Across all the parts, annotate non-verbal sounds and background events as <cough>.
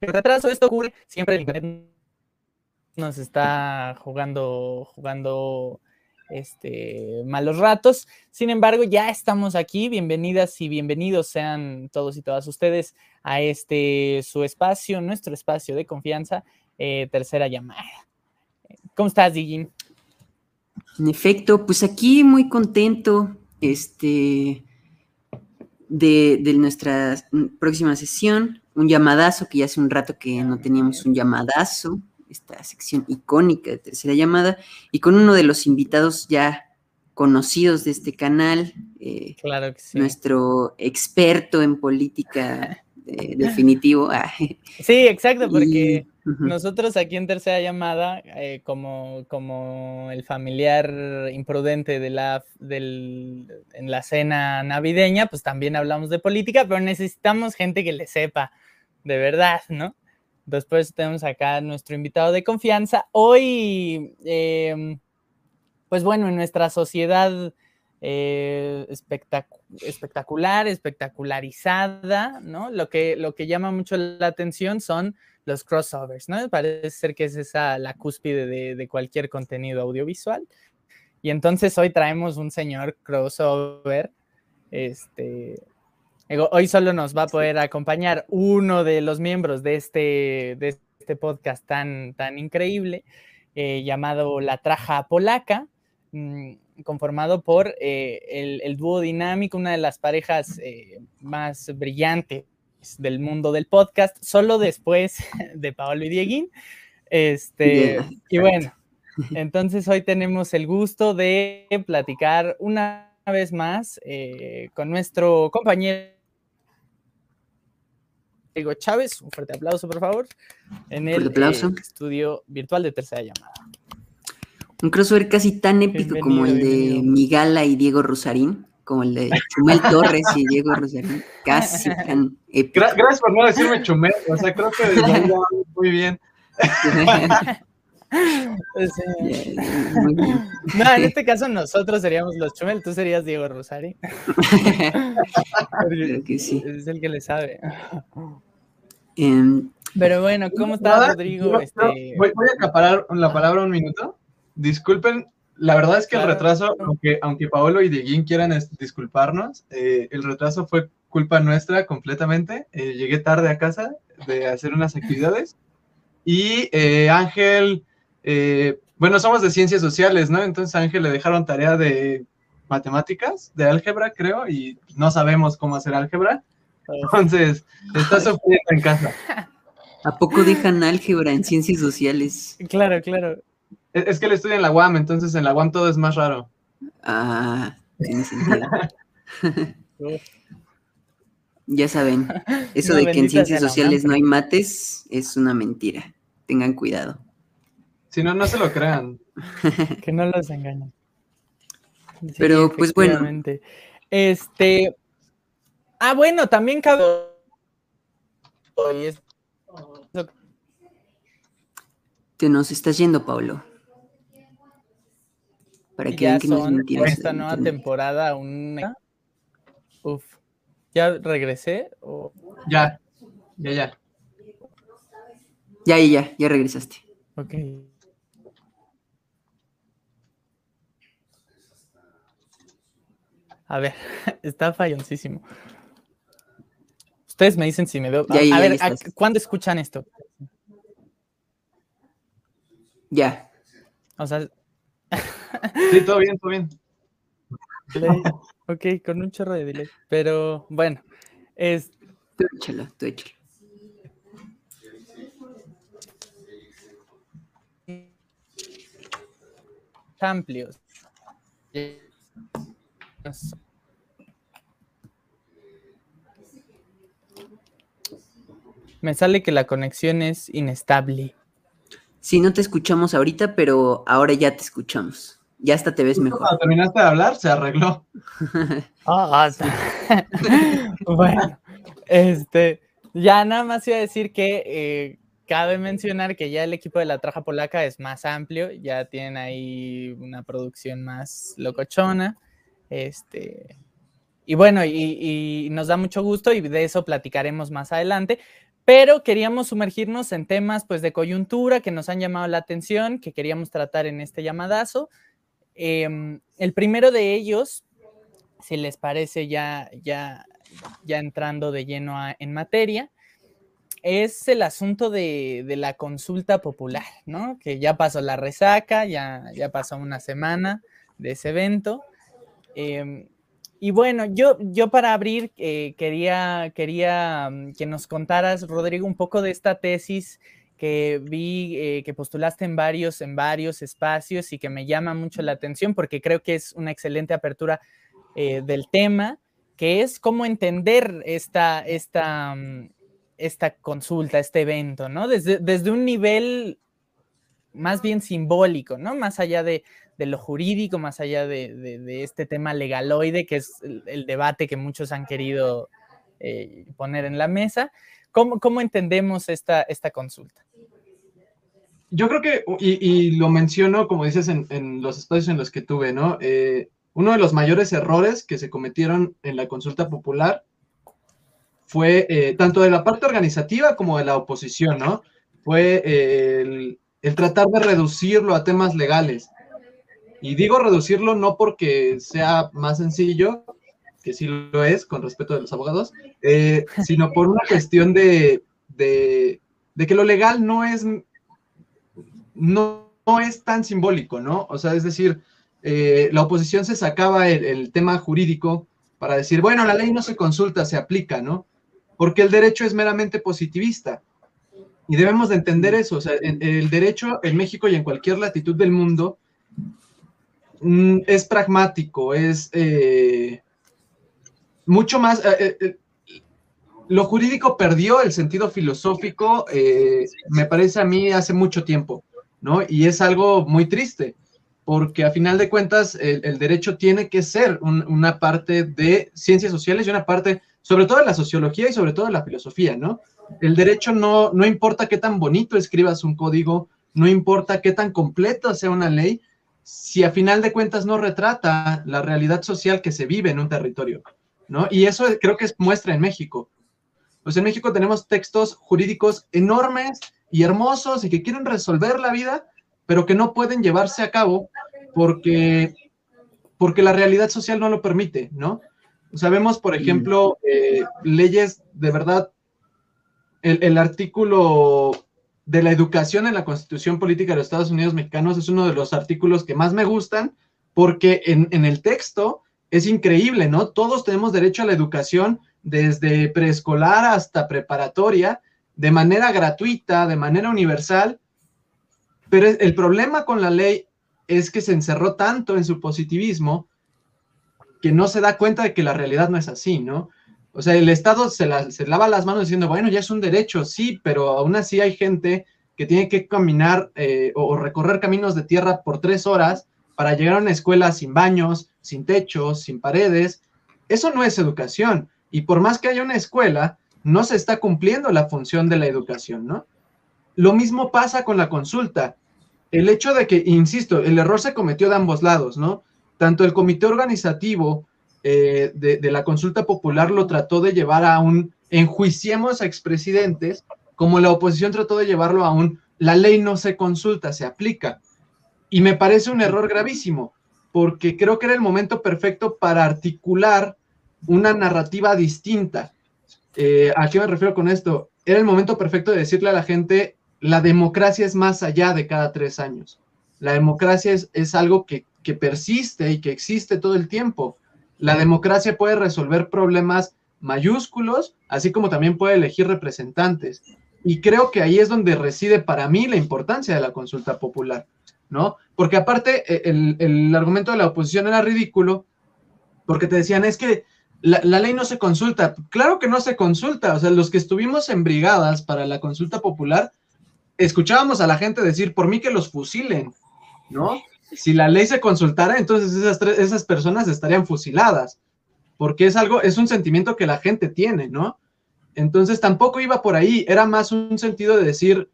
El retraso, esto ocurre siempre el internet nos está jugando, jugando este, malos ratos. Sin embargo, ya estamos aquí. Bienvenidas y bienvenidos sean todos y todas ustedes a este su espacio, nuestro espacio de confianza, eh, tercera llamada. ¿Cómo estás, Digin? En efecto, pues aquí muy contento este, de, de nuestra próxima sesión un llamadazo, que ya hace un rato que no teníamos un llamadazo, esta sección icónica de tercera llamada, y con uno de los invitados ya conocidos de este canal, eh, claro que sí. nuestro experto en política eh, <laughs> definitivo. Ah, sí, exacto, porque nosotros aquí en tercera llamada, eh, como, como el familiar imprudente de la, del, en la cena navideña, pues también hablamos de política, pero necesitamos gente que le sepa de verdad, ¿no? Después tenemos acá nuestro invitado de confianza. Hoy, em, pues bueno, en nuestra sociedad eh, espectacular, espectacularizada, ¿no? Lo que, lo que llama mucho la atención son los crossovers, ¿no? Parece ser que es esa la cúspide de, de cualquier contenido audiovisual. Y entonces hoy traemos un señor crossover, este, Hoy solo nos va a poder acompañar uno de los miembros de este, de este podcast tan, tan increíble, eh, llamado La Traja Polaca, mm, conformado por eh, el, dúo dinámico, una de las parejas eh, más brillantes del mundo del podcast, solo después <laughs> de Paolo y Dieguín. Este, y bueno, entonces hoy tenemos el gusto de platicar una vez más con nuestro compañero Diego Chávez, un fuerte aplauso, por favor, en el eh, estudio virtual de Tercera Llamada. Un crossover casi tan épico como el de Migala y Diego Rosarín, como el de Chumel Torres y Diego Rosarín, casi <laughs> tan épico. Gracias por no decirme Chumel, o sea, creo que <laughs> muy bien. No, en este caso nosotros seríamos los Chumel, tú serías Diego Rosari. <laughs> Es el que le sabe. Pero bueno, ¿cómo estás, Rodrigo? Este, voy, a acaparar la palabra un minuto. Disculpen, la verdad es que el retraso, aunque, aunque Paolo y Dieguín quieran disculparnos, eh, el retraso fue culpa nuestra completamente. Eh, llegué tarde a casa de hacer unas actividades y eh, Ángel, bueno, somos de ciencias sociales, ¿no? Entonces a Ángel le dejaron tarea de matemáticas, de álgebra, creo, y no sabemos cómo hacer álgebra. Entonces, está sufriendo en casa. ¿A poco dejan álgebra en ciencias sociales? Claro, claro. Es, que él estudia en la UAM, entonces en la UAM todo es más raro. Ah, tiene sentido. <laughs> ya saben, eso de que en ciencias sociales no hay mates es una mentira. Tengan cuidado. Si no, no se lo crean. que no los engañen. Pero pues bueno. Este, Ah, bueno, también cabe. Te nos estás yendo, Pablo. Para que vean que Esta nueva temporada, un. Uf. ¿Ya regresé? O... Ya, ya, ya. Ya, ya, ya regresaste. Ok. A ver, <laughs> está falloncísimo. Ustedes me dicen si me veo. a ver, ¿cuándo escuchan esto? Ya. O sea. sí, todo bien, todo bien. Ok, con un chorro de delay. Pero bueno, es. Tú échalo, tú échalo. Amplios. Me sale que la conexión es inestable. Sí, no te escuchamos ahorita, pero ahora ya te escuchamos. Ya hasta te ves mejor. Cuando terminaste de hablar, se arregló. <laughs> Ah, <laughs> bueno, este, ya nada más iba a decir que eh, cabe mencionar que ya el equipo de la Traja Polaca es más amplio, ya tienen ahí una producción más locochona. Este, y bueno, y, nos da mucho gusto y de eso platicaremos más adelante. Pero queríamos sumergirnos en temas pues de coyuntura que nos han llamado la atención, que queríamos tratar en este llamadazo. Em, el primero de ellos, si les parece ya, ya, ya entrando de lleno en materia, es el asunto de, la consulta popular, ¿no? Que ya pasó la resaca, ya, ya pasó una semana de ese evento. Em, y bueno, yo, yo para abrir eh, quería, quería mm, que nos contaras, Rodrigo, un poco de esta tesis que vi eh, que postulaste en varios, en varios espacios y que me llama mucho la atención porque creo que es una excelente apertura eh, del tema, que es cómo entender esta, esta, mm, esta consulta, este evento, ¿no? Desde, desde un nivel más bien simbólico, ¿no? Más allá de, lo jurídico, más allá de, este tema legaloide, que es el, debate que muchos han querido eh, poner en la mesa. ¿Cómo, cómo entendemos esta, esta consulta? Yo creo que, y, lo menciono, como dices, en, los espacios en los que tuve, ¿no? Eh, uno de los mayores errores que se cometieron en la consulta popular fue eh, tanto de la parte organizativa como de la oposición, ¿no? Fue el, el tratar de reducirlo a temas legales. Y digo reducirlo no porque sea más sencillo, que sí lo es con respeto de los abogados, eh, sino por una cuestión de, de, que lo legal no es, no, es tan simbólico, ¿no? O sea, es decir, eh, la oposición se sacaba el, el, tema jurídico para decir, bueno, la ley no se consulta, se aplica, ¿no? Porque el derecho es meramente positivista. Y debemos de entender eso, o sea, el derecho en México y en cualquier latitud del mundo mm, es pragmático, es eh, mucho más... Eh, eh, lo jurídico perdió el sentido filosófico, me parece a mí, hace mucho tiempo, ¿no? Y es algo muy triste, porque a final de cuentas el, derecho tiene que ser una parte de ciencias sociales y una parte, sobre todo de la sociología y sobre todo de la filosofía, ¿no? El derecho no, no importa qué tan bonito escribas un código, no importa qué tan completa sea una ley, si a final de cuentas no retrata la realidad social que se vive en un territorio, ¿no? Y eso creo que es muestra en México. Pues en México tenemos textos jurídicos enormes y hermosos y que quieren resolver la vida, pero que no pueden llevarse a cabo porque, porque la realidad social no lo permite, ¿no? Sabemos, por ejemplo, eh, leyes de verdad el, artículo de la educación en la Constitución Política de los Estados Unidos Mexicanos es uno de los artículos que más me gustan porque en, el texto es increíble, ¿no? Todos tenemos derecho a la educación desde preescolar hasta preparatoria, de manera gratuita, de manera universal, pero el problema con la ley es que se encerró tanto en su positivismo que no se da cuenta de que la realidad no es así, ¿no? O sea, el Estado se, lava las manos diciendo, bueno, ya es un derecho, sí, pero aún así hay gente que tiene que caminar eh, o, recorrer caminos de tierra por tres horas para llegar a una escuela sin baños, sin techos, sin paredes. Eso no es educación. Y por más que haya una escuela, no se está cumpliendo la función de la educación, ¿no? Lo mismo pasa con la consulta. El hecho de que, insisto, el error se cometió de ambos lados, ¿no? Tanto el comité organizativo eh, de, la consulta popular lo trató de llevar a un enjuiciemos a expresidentes, como la oposición trató de llevarlo a un la ley no se consulta, se aplica. Y me parece un error gravísimo, porque creo que era el momento perfecto para articular una narrativa distinta. Eh, ¿A qué me refiero con esto? Era el momento perfecto de decirle a la gente, la democracia es más allá de cada tres años. La democracia es, es algo que, que persiste y que existe todo el tiempo. La democracia puede resolver problemas mayúsculos, así como también puede elegir representantes. Y creo que ahí es donde reside para mí la importancia de la consulta popular, ¿no? Porque aparte e, el, argumento de la oposición era ridículo, porque te decían, es que la, ley no se consulta. Claro que no se consulta. O sea, los que estuvimos en brigadas para la consulta popular, escuchábamos a la gente decir, por mí que los fusilen, ¿no? Si la ley se consultara, entonces esas, esas personas estarían fusiladas, porque es algo, es un sentimiento que la gente tiene, ¿no? Entonces tampoco iba por ahí, era más un sentido de decir,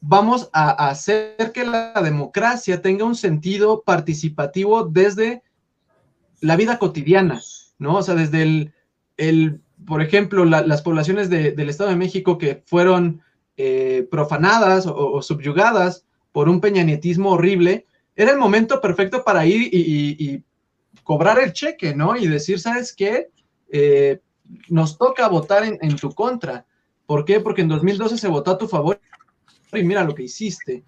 vamos a hacer que la democracia tenga un sentido participativo desde la vida cotidiana, ¿no? O sea, desde el, el por ejemplo, las poblaciones del Estado de México que fueron eh, profanadas o, subyugadas por un peñanietismo horrible, era el momento perfecto para ir y, cobrar el cheque, ¿no? Y decir, ¿sabes qué? Eh, nos toca votar en, tu contra. ¿Por qué? Porque en 2012 se votó a tu favor y mira lo que hiciste.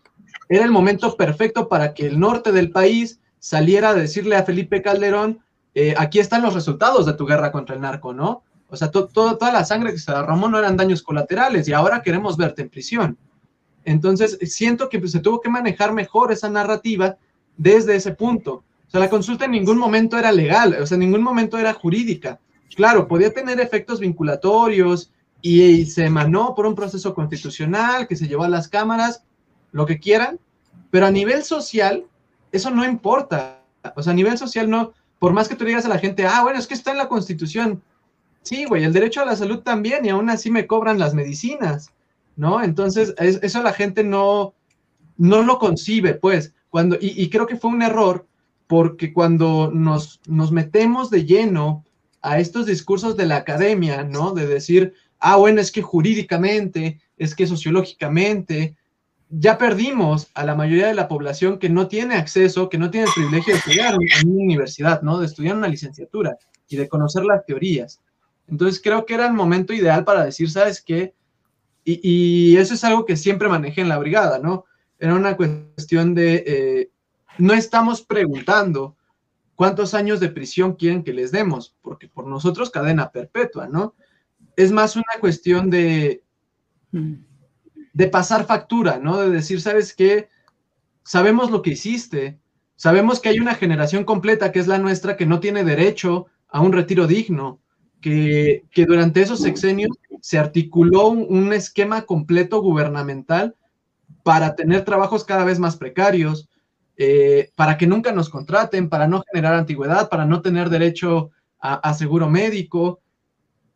Era el momento perfecto para que el norte del país saliera a decirle a Felipe Calderón, eh, aquí están los resultados de tu guerra contra el narco, ¿no? O sea, toda la sangre que se derramó no eran daños colaterales y ahora queremos verte en prisión. Entonces, siento que se tuvo que manejar mejor esa narrativa desde ese punto. O sea, la consulta en ningún momento era legal, o sea, en ningún momento era jurídica. Claro, podía tener efectos vinculatorios y, se emanó por un proceso constitucional que se llevó a las cámaras, lo que quieran, pero a nivel social, eso no importa. O sea, a nivel social no, por más que tú digas a la gente, ah, bueno, es que está en la constitución. Sí, güey, el derecho a la salud también, y aún así me cobran las medicinas, ¿no? Entonces, eso la gente no, no lo concibe, pues, cuando, y, creo que fue un error, porque cuando nos, nos metemos de lleno a estos discursos de la academia, ¿no? De decir, ah, bueno, es que jurídicamente, es que sociológicamente, ya perdimos a la mayoría de la población que no tiene acceso, que no tiene el privilegio de estudiar en una universidad, ¿no? De estudiar una licenciatura y de conocer las teorías. Entonces creo que era el momento ideal para decir, ¿sabes qué? Y, eso es algo que siempre manejé en la brigada, ¿no? Era una cuestión de, eh, no estamos preguntando cuántos años de prisión quieren que les demos, porque por nosotros cadena perpetua, ¿no? Es más una cuestión de... De pasar factura, ¿no? De decir, ¿sabes qué? Sabemos lo que hiciste, sabemos que hay una generación completa que es la nuestra que no tiene derecho a un retiro digno, que, durante esos sexenios se articuló un, esquema completo gubernamental para tener trabajos cada vez más precarios, eh, para que nunca nos contraten, para no generar antigüedad, para no tener derecho a seguro médico.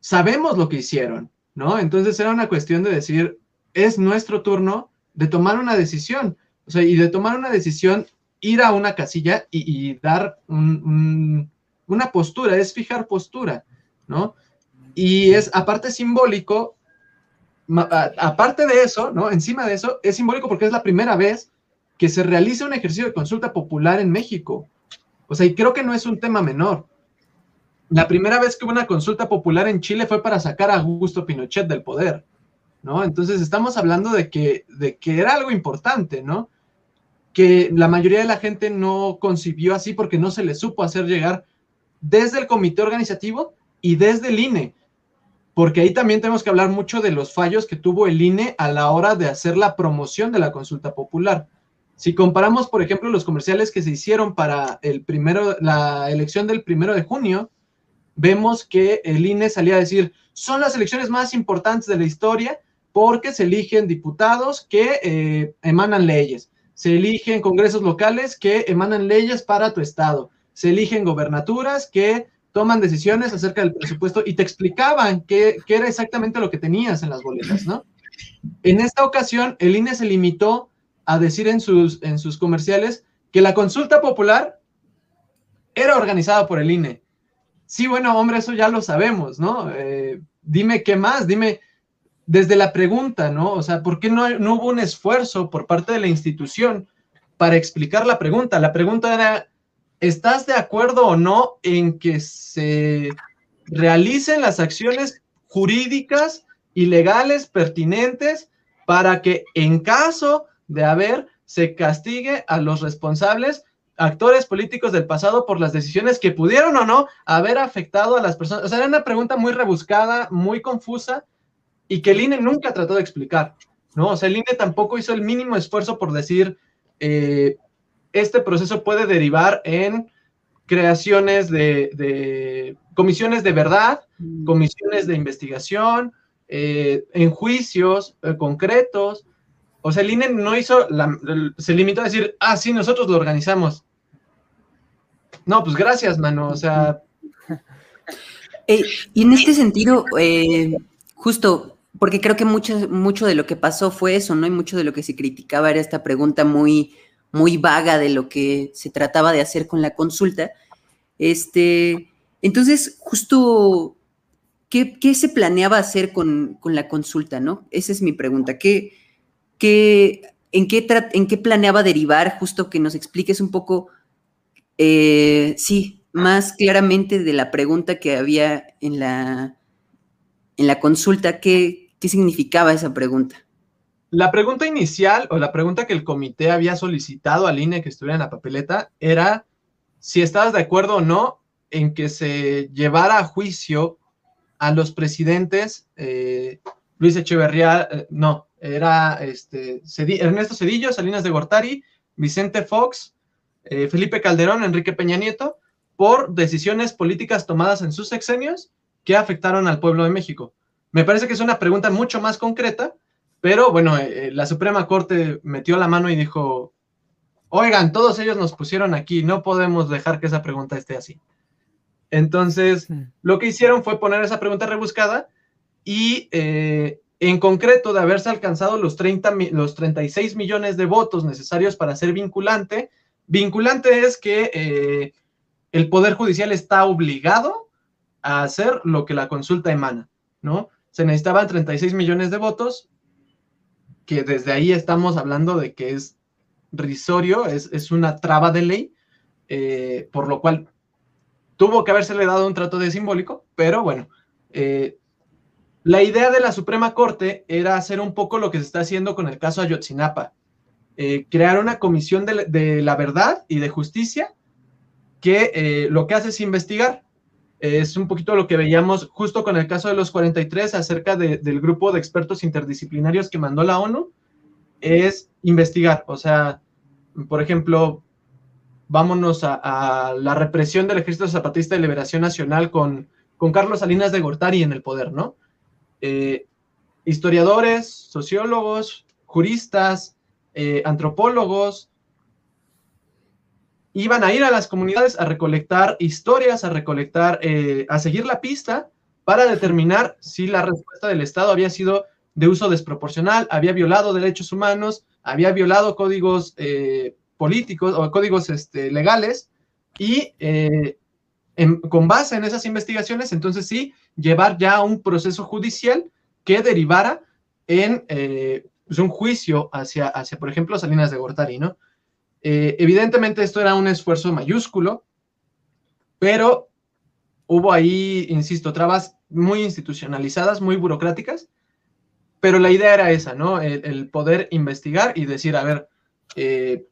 Sabemos lo que hicieron, ¿no? Entonces era una cuestión de decir, es nuestro turno de tomar una decisión. O sea, y de tomar una decisión, ir a una casilla y, dar una postura, es fijar postura, ¿no? Y es aparte simbólico, aparte de eso, ¿no? Encima de eso, es simbólico porque es la primera vez que se realiza un ejercicio de consulta popular en México. O sea, y creo que no es un tema menor. La primera vez que hubo una consulta popular en Chile fue para sacar a Augusto Pinochet del poder. ¿no? Entonces estamos hablando de que, de que era algo importante, ¿no? Que la mayoría de la gente no concibió así porque no se le supo hacer llegar desde el comité organizativo y desde el INE, porque ahí también tenemos que hablar mucho de los fallos que tuvo el INE a la hora de hacer la promoción de la consulta popular. Si comparamos, por ejemplo, los comerciales que se hicieron para el primero, la elección del primero de junio, vemos que el INE salía a decir, son las elecciones más importantes de la historia porque se eligen diputados que eh, emanan leyes, se eligen congresos locales que emanan leyes para tu estado, se eligen gobernaturas que toman decisiones acerca del presupuesto y te explicaban qué, era exactamente lo que tenías en las boletas, ¿no? En esta ocasión, el INE se limitó a decir en sus, en sus comerciales que la consulta popular era organizada por el INE. Sí, bueno, hombre, eso ya lo sabemos, ¿no? Eh, dime qué más, dime desde la pregunta, ¿no? O sea, ¿por qué no, no hubo un esfuerzo por parte de la institución para explicar la pregunta? La pregunta era, ¿estás de acuerdo o no en que se realicen las acciones jurídicas y legales pertinentes para que en caso de haber se castigue a los responsables actores políticos del pasado por las decisiones que pudieron o no haber afectado a las personas. O sea, era una pregunta muy rebuscada, muy confusa, y que el INE nunca trató de explicar, ¿no? O sea, el INE tampoco hizo el mínimo esfuerzo por decir, eh, este proceso puede derivar en creaciones de, comisiones de verdad, mm. comisiones de investigación, eh, en juicios eh, concretos. O sea, el INE no hizo, se limitó a decir, ah, sí, nosotros lo organizamos. No, pues gracias, mano. O sea. <laughs> y en este sentido, justo porque creo que mucho, mucho de lo que pasó fue eso, ¿no? Y mucho de lo que se criticaba era esta pregunta muy, muy vaga de lo que se trataba de hacer con la consulta. Este, entonces, justo, ¿qué, se planeaba hacer con, la consulta, no? Esa es mi pregunta. ¿Qué, qué, en, qué ¿En qué planeaba derivar? Justo que nos expliques un poco, eh, sí, más claramente de la pregunta que había en la, en la consulta, ¿qué, ¿Qué significaba esa pregunta? La pregunta inicial o la pregunta que el comité había solicitado al INE que estuviera en la papeleta era si estabas de acuerdo o no en que se llevara a juicio a los presidentes eh, Luis Echeverría, eh, no, era este, Ernesto Cedillo, Salinas de Gortari, Vicente Fox, eh, Felipe Calderón, Enrique Peña Nieto, por decisiones políticas tomadas en sus sexenios que afectaron al pueblo de México. Me parece que es una pregunta mucho más concreta, pero bueno, eh, eh, la Suprema Corte metió la mano y dijo, oigan, todos ellos nos pusieron aquí, no podemos dejar que esa pregunta esté así. Entonces, lo que hicieron fue poner esa pregunta rebuscada y eh, en concreto de haberse alcanzado los, 30, los 36 millones de votos necesarios para ser vinculante, vinculante es que el Poder Judicial está obligado a hacer lo que la consulta emana, ¿no? se necesitaban 36 millones de votos, que desde ahí estamos hablando de que es risorio, es, una traba de ley, eh, por lo cual tuvo que habérsele dado un trato de simbólico, pero bueno, eh, la idea de la Suprema Corte era hacer un poco lo que se está haciendo con el caso Ayotzinapa, eh, crear una comisión de, la verdad y de justicia que lo que hace es investigar es un poquito lo que veíamos justo con el caso de los 43 acerca del grupo de expertos interdisciplinarios que mandó la ONU, es investigar. O sea, por ejemplo, vámonos a, la represión del Ejército Zapatista de Liberación Nacional con, con Carlos Salinas de Gortari en el poder, ¿no? Eh, historiadores, sociólogos, juristas, eh, antropólogos, iban a ir a las comunidades a recolectar historias, a recolectar, eh, a seguir la pista para determinar si la respuesta del Estado había sido de uso desproporcional, había violado derechos humanos, había violado códigos eh, políticos o códigos este, legales y eh, con base en esas investigaciones, entonces sí, llevar ya un proceso judicial que derivara en pues, un juicio hacia, hacia, por ejemplo, Salinas de Gortari, ¿no? Eh, evidentemente esto era un esfuerzo mayúsculo, pero hubo ahí, insisto, trabas muy institucionalizadas, muy burocráticas, pero la idea era esa, ¿no? El, poder investigar y decir, a ver, eh,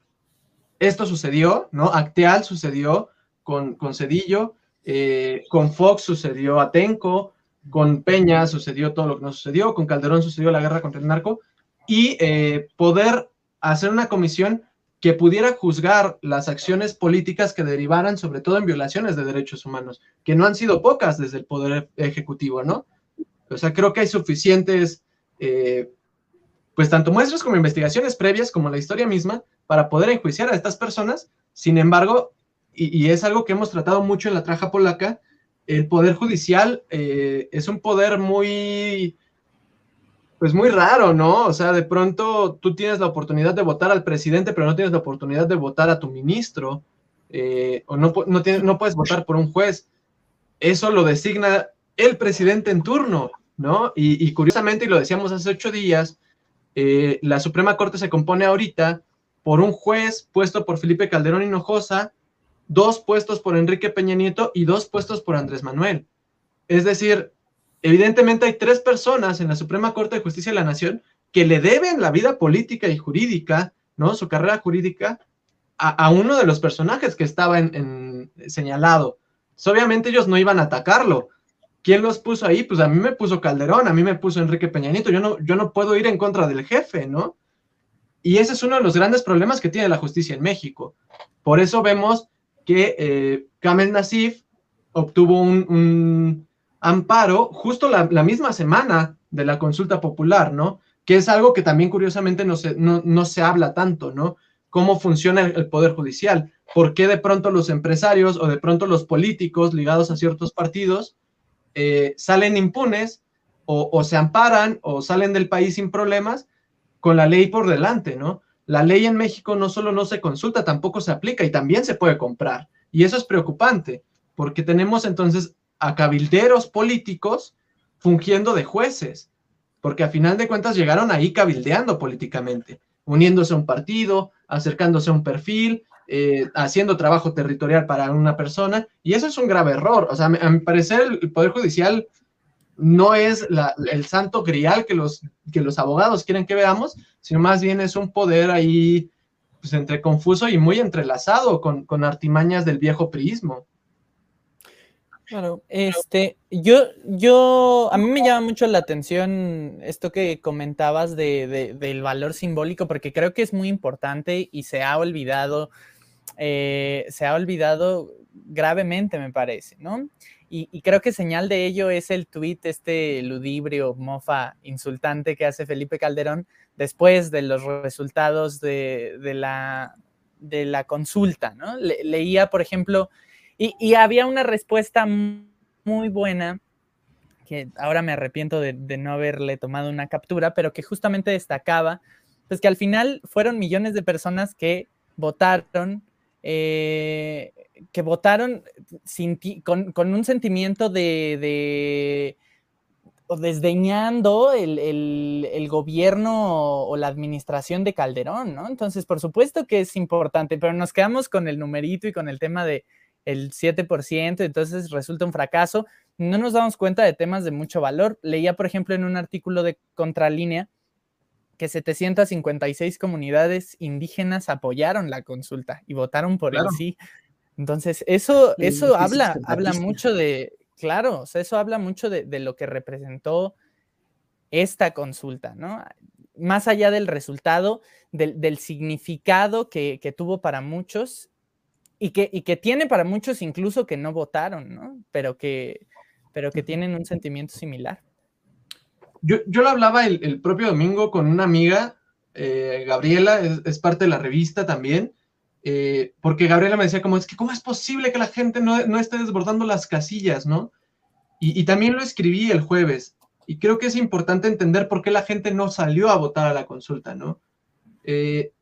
esto sucedió, ¿no? Acteal sucedió con, con Cedillo, eh, con Fox sucedió Atenco, con Peña sucedió todo lo que no sucedió, con Calderón sucedió la guerra contra el narco, y poder hacer una comisión que pudiera juzgar las acciones políticas que derivaran sobre todo en violaciones de derechos humanos, que no han sido pocas desde el Poder Ejecutivo, ¿no? O sea, creo que hay suficientes, eh, pues tanto muestras como investigaciones previas, como la historia misma, para poder enjuiciar a estas personas. Sin embargo, y, es algo que hemos tratado mucho en la traja polaca, el Poder Judicial eh, es un poder muy pues muy raro, ¿no? O sea, de pronto tú tienes la oportunidad de votar al presidente, pero no tienes la oportunidad de votar a tu ministro, eh, o no, no, puedes votar por un juez. Eso lo designa el presidente en turno, ¿no? Y, curiosamente, y lo decíamos hace ocho días, eh, la Suprema Corte se compone ahorita por un juez puesto por Felipe Calderón Hinojosa, dos puestos por Enrique Peña Nieto y dos puestos por Andrés Manuel. Es decir, Evidentemente hay tres personas en la Suprema Corte de Justicia de la Nación que le deben la vida política y jurídica, ¿no? Su carrera jurídica a, uno de los personajes que estaba señalado. obviamente ellos no iban a atacarlo. ¿Quién los puso ahí? Pues a mí me puso Calderón, a mí me puso Enrique Peñanito. Yo no, yo no puedo ir en contra del jefe, ¿no? Y ese es uno de los grandes problemas que tiene la justicia en México. Por eso vemos que eh, Kamel Nasif obtuvo un, amparo justo la, misma semana de la consulta popular, ¿no? Que es algo que también curiosamente no se, no, se habla tanto, ¿no? Cómo funciona el, Poder Judicial, por qué de pronto los empresarios o de pronto los políticos ligados a ciertos partidos eh, salen impunes o, o se amparan o salen del país sin problemas con la ley por delante, ¿no? La ley en México no solo no se consulta, tampoco se aplica y también se puede comprar. Y eso es preocupante, porque tenemos entonces a cabilderos políticos fungiendo de jueces, porque a final de cuentas llegaron ahí cabildeando políticamente, uniéndose a un partido, acercándose a un perfil, eh, haciendo trabajo territorial para una persona, y eso es un grave error. O sea, a mi parecer el Poder Judicial no es el santo grial que los, que los abogados quieren que veamos, sino más bien es un poder ahí, pues entre confuso y muy entrelazado con, con artimañas del viejo priismo. Claro, este, yo, yo, a mí me llama mucho la atención esto que comentabas de, del valor simbólico, porque creo que es muy importante y se ha olvidado, eh, se ha olvidado gravemente, me parece, ¿no? Y, creo que señal de ello es el tuit, este ludibrio, mofa, insultante que hace Felipe Calderón después de los resultados de, la, de la consulta, ¿no? leía, por ejemplo, y, había una respuesta muy buena, que ahora me arrepiento de, no haberle tomado una captura, pero que justamente destacaba, pues que al final fueron millones de personas que votaron, eh, que votaron con, un sentimiento de, o desdeñando el, el, gobierno o la administración de Calderón, ¿no? Entonces, por supuesto que es importante, pero nos quedamos con el numerito y con el tema de el 7%, entonces resulta un fracaso. No nos damos cuenta de temas de mucho valor. Leía, por ejemplo, en un artículo de Contralínea que 756 comunidades indígenas apoyaron la consulta y votaron por el sí. Entonces, eso, eso habla, habla mucho de, claro, eso habla mucho de, lo que representó esta consulta, ¿no? Más allá del resultado, del, significado que, que, tuvo para muchos y que, y que tiene para muchos incluso que no votaron, ¿no? Pero que, pero que tienen un sentimiento similar. Yo, yo lo hablaba el, propio domingo con una amiga, eh, Gabriela, es, parte de la revista también, eh, porque Gabriela me decía como, es que cómo es posible que la gente no, no esté desbordando las casillas, ¿no? Y, y, también lo escribí el jueves, y creo que es importante entender por qué la gente no salió a votar a la consulta, ¿no? Eh,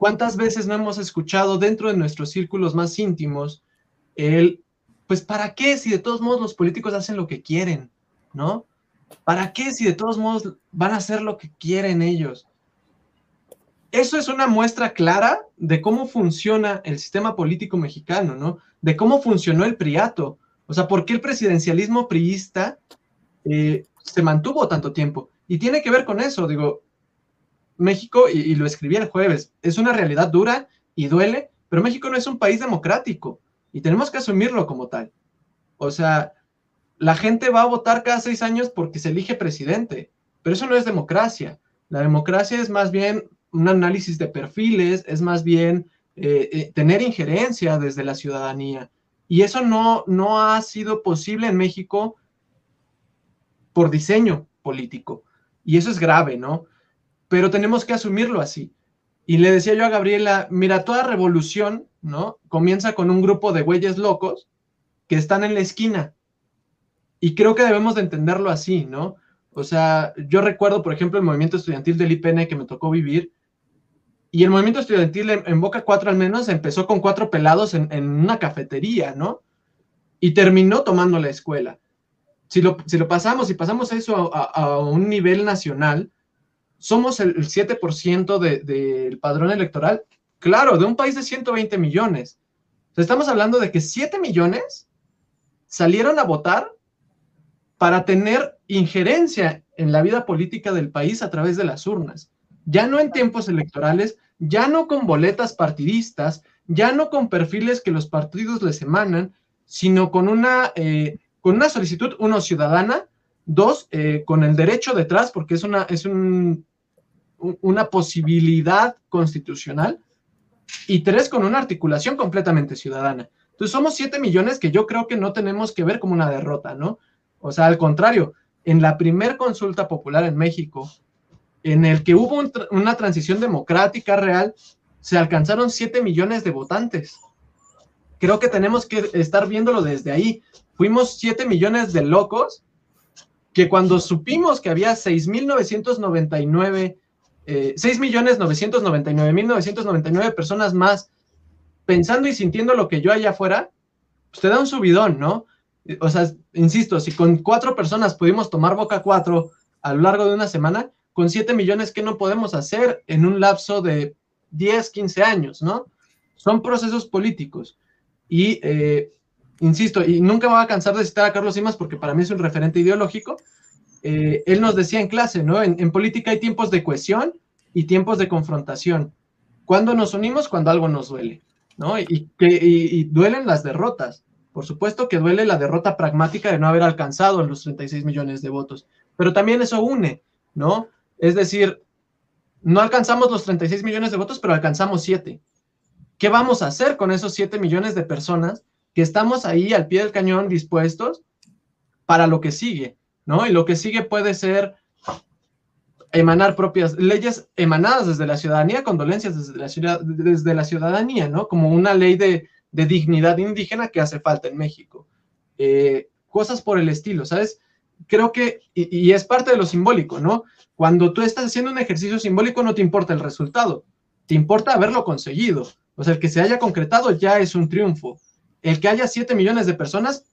¿Cuántas veces no hemos escuchado dentro de nuestros círculos más íntimos el, pues, ¿para qué si de todos modos los políticos hacen lo que quieren? ¿No? ¿Para qué si de todos modos van a hacer lo que quieren ellos? Eso es una muestra clara de cómo funciona el sistema político mexicano, ¿no? De cómo funcionó el priato. O sea, ¿por qué el presidencialismo priista eh, se mantuvo tanto tiempo? Y tiene que ver con eso, digo, México, y, lo escribí el jueves, es una realidad dura y duele, pero México no es un país democrático y tenemos que asumirlo como tal. O sea, la gente va a votar cada seis años porque se elige presidente, pero eso no es democracia. La democracia es más bien un análisis de perfiles, es más bien eh, eh, tener injerencia desde la ciudadanía. Y eso no, no ha sido posible en México por diseño político. Y eso es grave, ¿no? Pero tenemos que asumirlo así. Y le decía yo a Gabriela, mira, toda revolución, ¿no? Comienza con un grupo de güeyes locos que están en la esquina. Y creo que debemos de entenderlo así, ¿no? O sea, yo recuerdo, por ejemplo, el movimiento estudiantil del IPN que me tocó vivir. Y el movimiento estudiantil en, Boca 4 al menos empezó con cuatro pelados en, una cafetería, ¿no? Y terminó tomando la escuela. Si lo, si lo pasamos, si pasamos eso a un nivel nacional, somos el, 7% del padrón electoral, claro, de un país de 120 millones. estamos hablando de que 7 millones salieron a votar para tener injerencia en la vida política del país a través de las urnas. Ya no en tiempos electorales, ya no con boletas partidistas, ya no con perfiles que los partidos les emanan, sino con una, eh, con una solicitud, uno, ciudadana, dos, eh, con el derecho detrás, porque es, una, es un una posibilidad constitucional y tres, con una articulación completamente ciudadana. Entonces somos 7 millones que yo creo que no tenemos que ver como una derrota, ¿no? O sea, al contrario, en la primer consulta popular en México, en el que hubo una transición democrática real, se alcanzaron 7 millones de votantes. Creo que tenemos que estar viéndolo desde ahí. Fuimos 7 millones de locos que cuando supimos que había 6.999, eh, 6.999.999 personas más pensando y sintiendo lo que yo allá afuera, pues te da un subidón, ¿no? O sea, insisto, si con cuatro personas pudimos tomar boca cuatro a lo largo de una semana, con 7 millones, ¿qué no podemos hacer en un lapso de 10, 15 años, ¿no? Son procesos políticos. Y, eh, insisto, y nunca me voy a cansar de citar a Carlos Simas porque para mí es un referente ideológico. Eh, él nos decía en clase, ¿no? En, política hay tiempos de cohesión y tiempos de confrontación. ¿Cuándo nos unimos? Cuando algo nos duele, ¿no? Y, que, y duelen las derrotas. Por supuesto que duele la derrota pragmática de no haber alcanzado los 36 millones de votos, pero también eso une, ¿no? Es decir, no alcanzamos los 36 millones de votos, pero alcanzamos 7. ¿Qué vamos a hacer con esos 7 millones de personas que estamos ahí al pie del cañón dispuestos para lo que sigue? ¿No? Y lo que sigue puede ser emanar propias leyes emanadas desde la ciudadanía, condolencias desde la, ciudad, desde la ciudadanía, ¿no? Como una ley de, dignidad indígena que hace falta en México. Eh, cosas por el estilo, ¿sabes? Creo que, y, es parte de lo simbólico, ¿no? Cuando tú estás haciendo un ejercicio simbólico no te importa el resultado, te importa haberlo conseguido. O sea, el que se haya concretado ya es un triunfo. El que haya 7 millones de personas,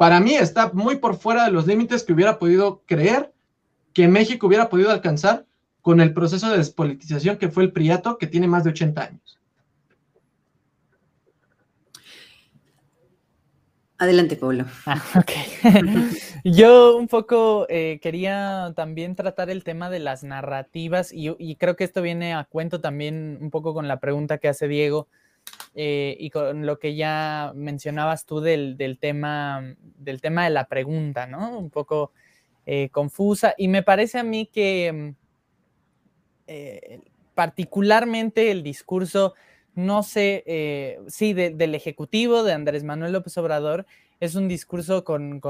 para mí está muy por fuera de los límites que hubiera podido creer que México hubiera podido alcanzar con el proceso de despolitización que fue el Priato, que tiene más de 80 años. Adelante, Pablo. Ah, <laughs> Yo un poco eh, quería también tratar el tema de las narrativas y, creo que esto viene a cuento también un poco con la pregunta que hace Diego eh, y con lo que ya mencionabas tú del, tema, del tema de la pregunta, ¿no? Un poco eh, confusa y me parece a mí que particularmente el discurso no sé, eh, sí, del Ejecutivo, de Andrés Manuel López Obrador, es un discurso con,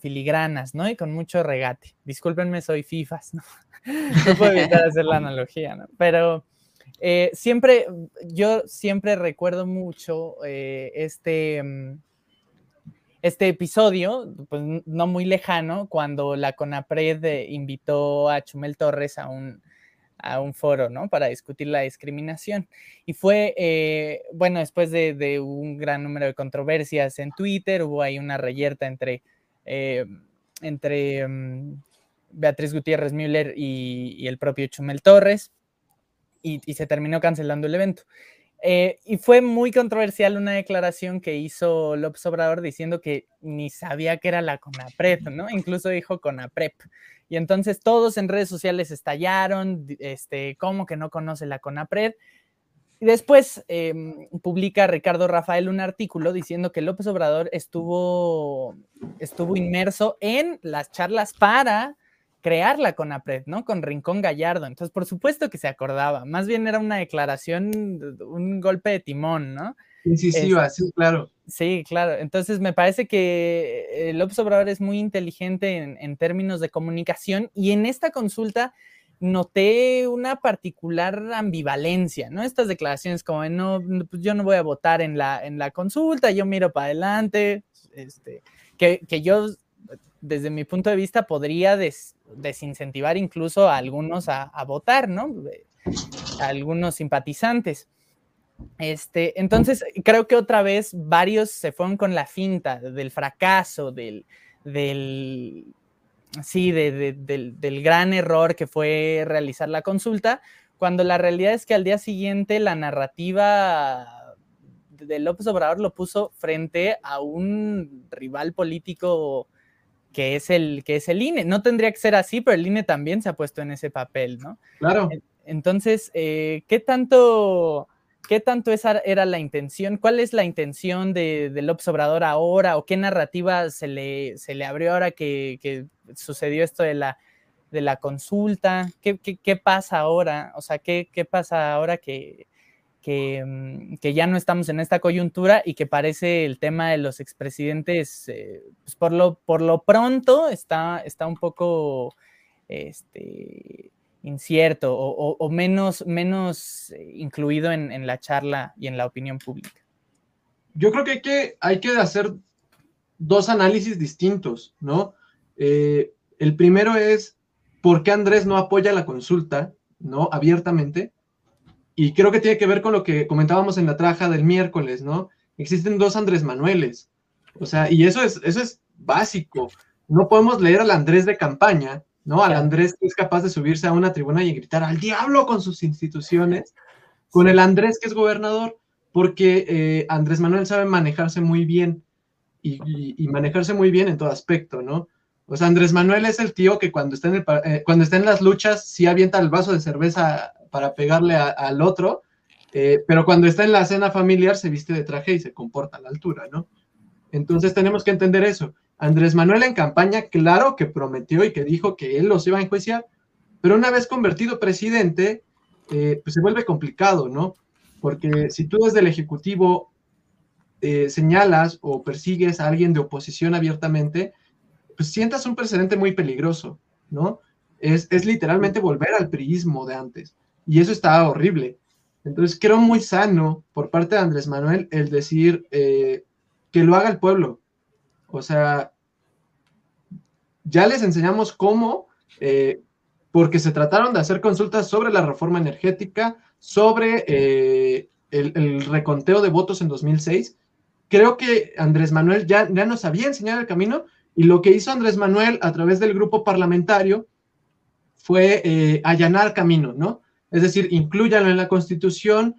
filigranas, ¿no? Y con mucho regate. Discúlpenme, soy FIFAs, ¿no? <laughs> no puedo evitar hacer la <laughs> analogía, ¿no? Pero eh, siempre, yo siempre recuerdo mucho eh, este, mm, este episodio, pues no muy lejano, cuando la CONAPRED invitó a Chumel Torres a un, a un foro, ¿no? Para discutir la discriminación. Y fue, eh, bueno, después de, un gran número de controversias en Twitter, hubo ahí una reyerta entre, eh, entre mm, Beatriz Gutiérrez Müller y, el propio Chumel Torres, y, se terminó cancelando el evento. Eh, y fue muy controversial una declaración que hizo López Obrador diciendo que ni sabía que era la CONAPREP, ¿no? Incluso dijo CONAPREP. Y entonces todos en redes sociales estallaron, este, ¿cómo que no conoce la CONAPRED? Y después em, publica Ricardo Rafael un artículo diciendo que López Obrador estuvo, estuvo inmerso en las charlas para crear la CONAPRED, ¿no? Con Rincón Gallardo. Entonces, por supuesto que se acordaba. Más bien era una declaración, un golpe de timón, ¿no? Incisiva, sí, claro. Sí, claro. Entonces me parece que eh, López Obrador es muy inteligente en, términos de comunicación y en esta consulta noté una particular ambivalencia, ¿no? Estas declaraciones como, no, pues yo no voy a votar en la, en la consulta, yo miro para adelante, este, que, yo desde mi punto de vista podría desincentivar incluso a algunos a, votar, ¿no? A algunos simpatizantes. Este, entonces, creo que otra vez varios se fueron con la finta del fracaso, del, del sí, del, gran error que fue realizar la consulta, cuando la realidad es que al día siguiente la narrativa de López Obrador lo puso frente a un rival político que es el, que es el INE. No tendría que ser así, pero el INE también se ha puesto en ese papel, ¿no? Claro. Entonces, eh, ¿qué tanto ¿Qué tanto esa era la intención? ¿Cuál es la intención de, de López Obrador ahora? ¿O qué narrativa se le, se le abrió ahora que, sucedió esto de la, de la consulta? ¿Qué, pasa ahora? O sea, ¿qué, pasa ahora que, que, que, ya no estamos en esta coyuntura y que parece el tema de los expresidentes, eh, pues por, lo, por lo pronto está, está un poco este, incierto o, menos, menos eh, incluido en, la charla y en la opinión pública. Yo creo que hay que, hay que hacer dos análisis distintos, ¿no? Eh, el primero es por qué Andrés no apoya la consulta, ¿no? Abiertamente. Y creo que tiene que ver con lo que comentábamos en la traja del miércoles, ¿no? Existen dos Andrés Manueles. O sea, y eso es, eso es básico. No podemos leer al Andrés de campaña ¿no? Al Andrés que es capaz de subirse a una tribuna y gritar al diablo con sus instituciones, con el Andrés que es gobernador, porque eh, Andrés Manuel sabe manejarse muy bien y, manejarse muy bien en todo aspecto, ¿no? O sea, Andrés Manuel es el tío que cuando está en, eh, cuando está en las luchas sí avienta el vaso de cerveza para pegarle al otro, eh, pero cuando está en la cena familiar se viste de traje y se comporta a la altura, ¿no? Entonces tenemos que entender eso. Andrés Manuel en campaña, claro que prometió y que dijo que él los iba a enjuiciar, pero una vez convertido presidente, eh, pues se vuelve complicado, ¿no? Porque si tú desde el Ejecutivo eh, señalas o persigues a alguien de oposición abiertamente, pues sientas un precedente muy peligroso, ¿no? Es, literalmente volver al priismo de antes. Y eso está horrible. Entonces creo muy sano por parte de Andrés Manuel el decir eh, que lo haga el pueblo, o sea, ya les enseñamos cómo, eh, porque se trataron de hacer consultas sobre la reforma energética, sobre eh, el, reconteo de votos en 2006. Creo que Andrés Manuel ya, ya nos había enseñado el camino y lo que hizo Andrés Manuel a través del grupo parlamentario fue allanar camino, ¿no? Es decir, incluyanlo en la constitución,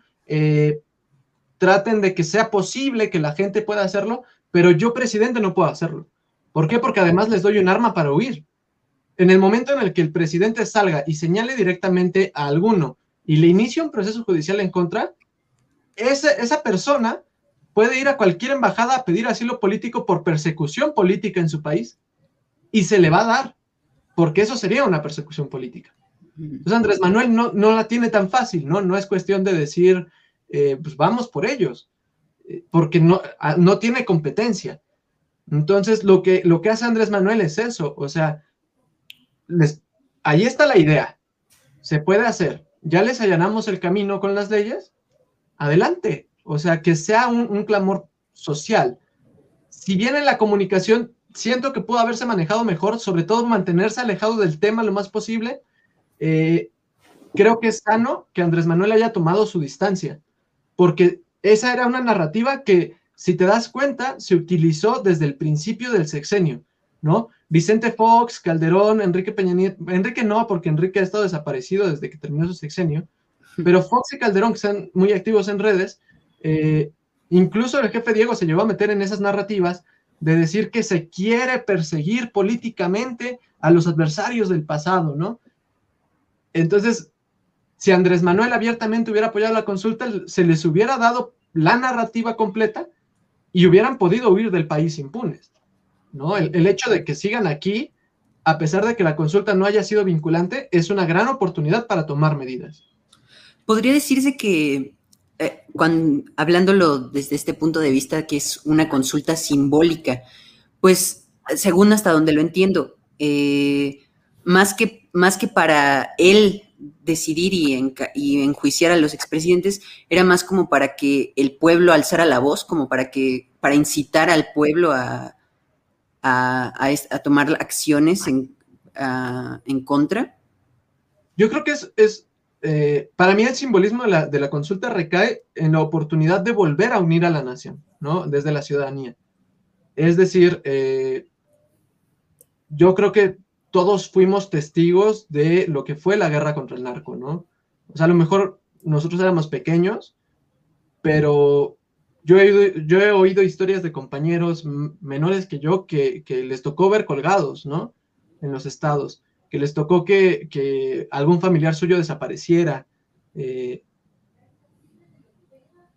traten de que sea posible que la gente pueda hacerlo, pero yo, presidente, no puedo hacerlo. ¿Por qué? Porque además les doy un arma para huir. En el momento en el que el presidente salga y señale directamente a alguno y le inicie un proceso judicial en contra, esa, esa persona puede ir a cualquier embajada a pedir asilo político por persecución política en su país y se le va a dar, porque eso sería una persecución política. Entonces Andrés Manuel no, no la tiene tan fácil, ¿no? No es cuestión de decir, eh, pues vamos por ellos porque no, ah, no tiene competencia. Entonces, lo que, lo que hace Andrés Manuel es eso, o sea, les, ahí está la idea, se puede hacer, ya les allanamos el camino con las leyes, adelante, o sea, que sea un, clamor social. Si bien en la comunicación siento que pudo haberse manejado mejor, sobre todo mantenerse alejado del tema lo más posible, eh, creo que es sano que Andrés Manuel haya tomado su distancia, porque esa era una narrativa que, si te das cuenta, se utilizó desde el principio del sexenio, ¿no? Vicente Fox, Calderón, Enrique Peña Nieto, Enrique no, porque Enrique ha estado desaparecido desde que terminó su sexenio, pero Fox y Calderón, que están muy activos en redes, eh, incluso el jefe Diego se llevó a meter en esas narrativas de decir que se quiere perseguir políticamente a los adversarios del pasado, ¿no? Entonces, si Andrés Manuel abiertamente hubiera apoyado la consulta, se les hubiera dado la narrativa completa y hubieran podido huir del país impunes. ¿no? El, hecho de que sigan aquí, a pesar de que la consulta no haya sido vinculante, es una gran oportunidad para tomar medidas. Podría decirse que, eh, cuando, hablándolo desde este punto de vista, que es una consulta simbólica, pues según hasta donde lo entiendo, eh, más, que, más que para él decidir y, enjuiciar a los expresidentes era más como para que el pueblo alzara la voz, como para que para incitar al pueblo a, tomar acciones en, contra. Yo creo que es, es eh, para mí el simbolismo de la, consulta recae en la oportunidad de volver a unir a la nación, ¿no? Desde la ciudadanía. Es decir, eh, yo creo que todos fuimos testigos de lo que fue la guerra contra el narco, ¿no? O sea, a lo mejor nosotros éramos pequeños, pero yo he, yo he oído historias de compañeros menores que yo que, les tocó ver colgados, ¿no? En los estados, que les tocó que, algún familiar suyo desapareciera. Eh,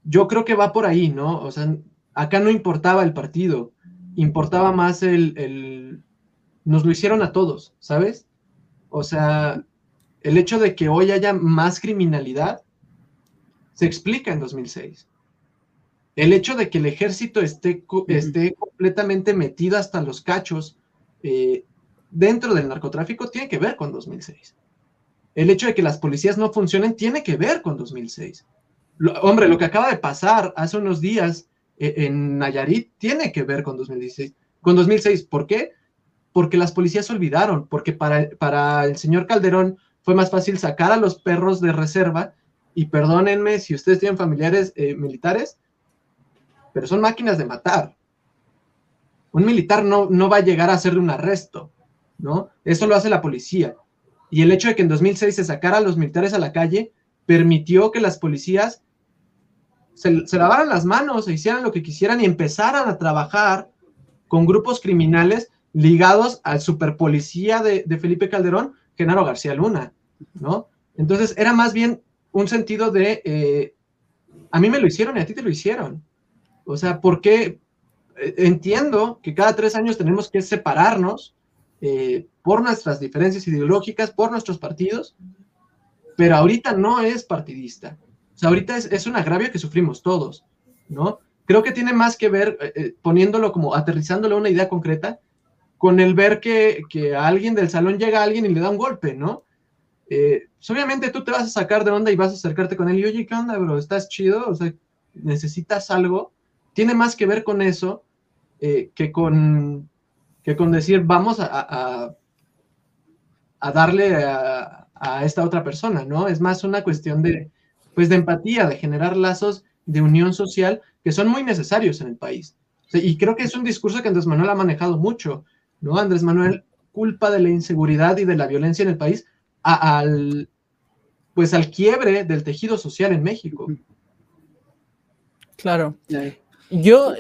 yo creo que va por ahí, ¿no? O sea, acá no importaba el partido, importaba más el nos lo hicieron a todos, ¿sabes? O sea, el hecho de que hoy haya más criminalidad se explica en 2006. El hecho de que el ejército esté, esté completamente metido hasta los cachos eh, dentro del narcotráfico tiene que ver con 2006. El hecho de que las policías no funcionen tiene que ver con 2006. hombre, lo que acaba de pasar hace unos días eh, en Nayarit tiene que ver con 2016, con 2006. ¿Por qué? Porque las policías olvidaron, porque para, para el señor Calderón fue más fácil sacar a los perros de reserva y perdónenme si ustedes tienen familiares eh, militares, pero son máquinas de matar. Un militar no, no va a llegar a hacerle un arresto, ¿no? Eso lo hace la policía. Y el hecho de que en 2006 se sacara a los militares a la calle permitió que las policías se, lavaran las manos, se hicieran lo que quisieran y empezaran a trabajar con grupos criminales ligados al superpolicía de, de Felipe Calderón, Genaro García Luna, ¿no? Entonces era más bien un sentido de, eh, a mí me lo hicieron y a ti te lo hicieron. O sea, ¿por qué? Eh, entiendo que cada tres años tenemos que separarnos eh, por nuestras diferencias ideológicas, por nuestros partidos, pero ahorita no es partidista. O sea, ahorita es, un agravio que sufrimos todos, ¿no? Creo que tiene más que ver, poniéndolo como aterrizándolo a una idea concreta, con el ver que, que, a alguien del salón llega alguien y le da un golpe, ¿no? Eh, pues, obviamente tú te vas a sacar de onda y vas a acercarte con él y, oye, ¿qué onda, bro? ¿Estás chido? O sea, ¿necesitas algo? Tiene más que ver con eso eh, que, con, que con decir, vamos a, a, darle a, a, esta otra persona, ¿no? Es más una cuestión de, pues, de empatía, de generar lazos de unión social que son muy necesarios en el país. y creo que es un discurso que Andrés Manuel ha manejado mucho, ¿no? Andrés Manuel culpa de la inseguridad y de la violencia en el país al, pues al quiebre del tejido social en México. Claro. Yo,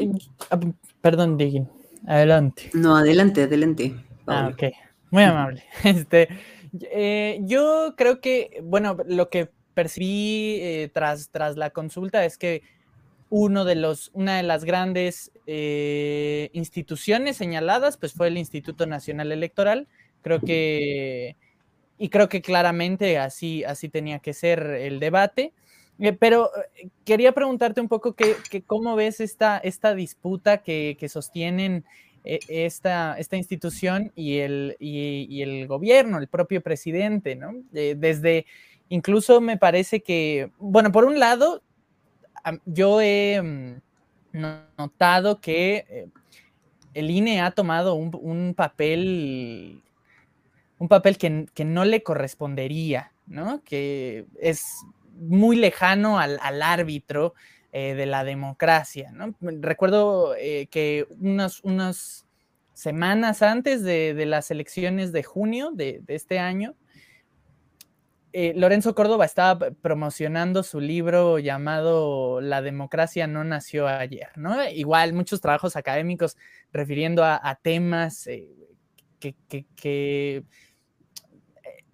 ah, perdón, Digin, adelante. No, adelante, adelante. Ah, ok, muy amable. <laughs> Este, eh, yo creo que, bueno, lo que percibí eh, tras, tras la consulta es que uno de los, una de las grandes eh, instituciones señaladas, pues fue el Instituto Nacional Electoral. Creo que y creo que claramente así, así tenía que ser el debate. Eh, pero eh, quería preguntarte un poco que, cómo ves esta, esta disputa que, sostienen eh, esta, esta institución y el, y, el gobierno, el propio presidente, ¿no? desde, incluso me parece que, bueno, por un lado, yo he mm, notado que el INE ha tomado un, papel un papel que, no le correspondería, ¿no? Que es muy lejano al, árbitro eh, de la democracia. Recuerdo eh, que unas, unas semanas antes de, las elecciones de junio de, este año, eh, Lorenzo Córdoba estaba promocionando su libro llamado La democracia no nació ayer, ¿no? Igual muchos trabajos académicos refiriendo a, temas que,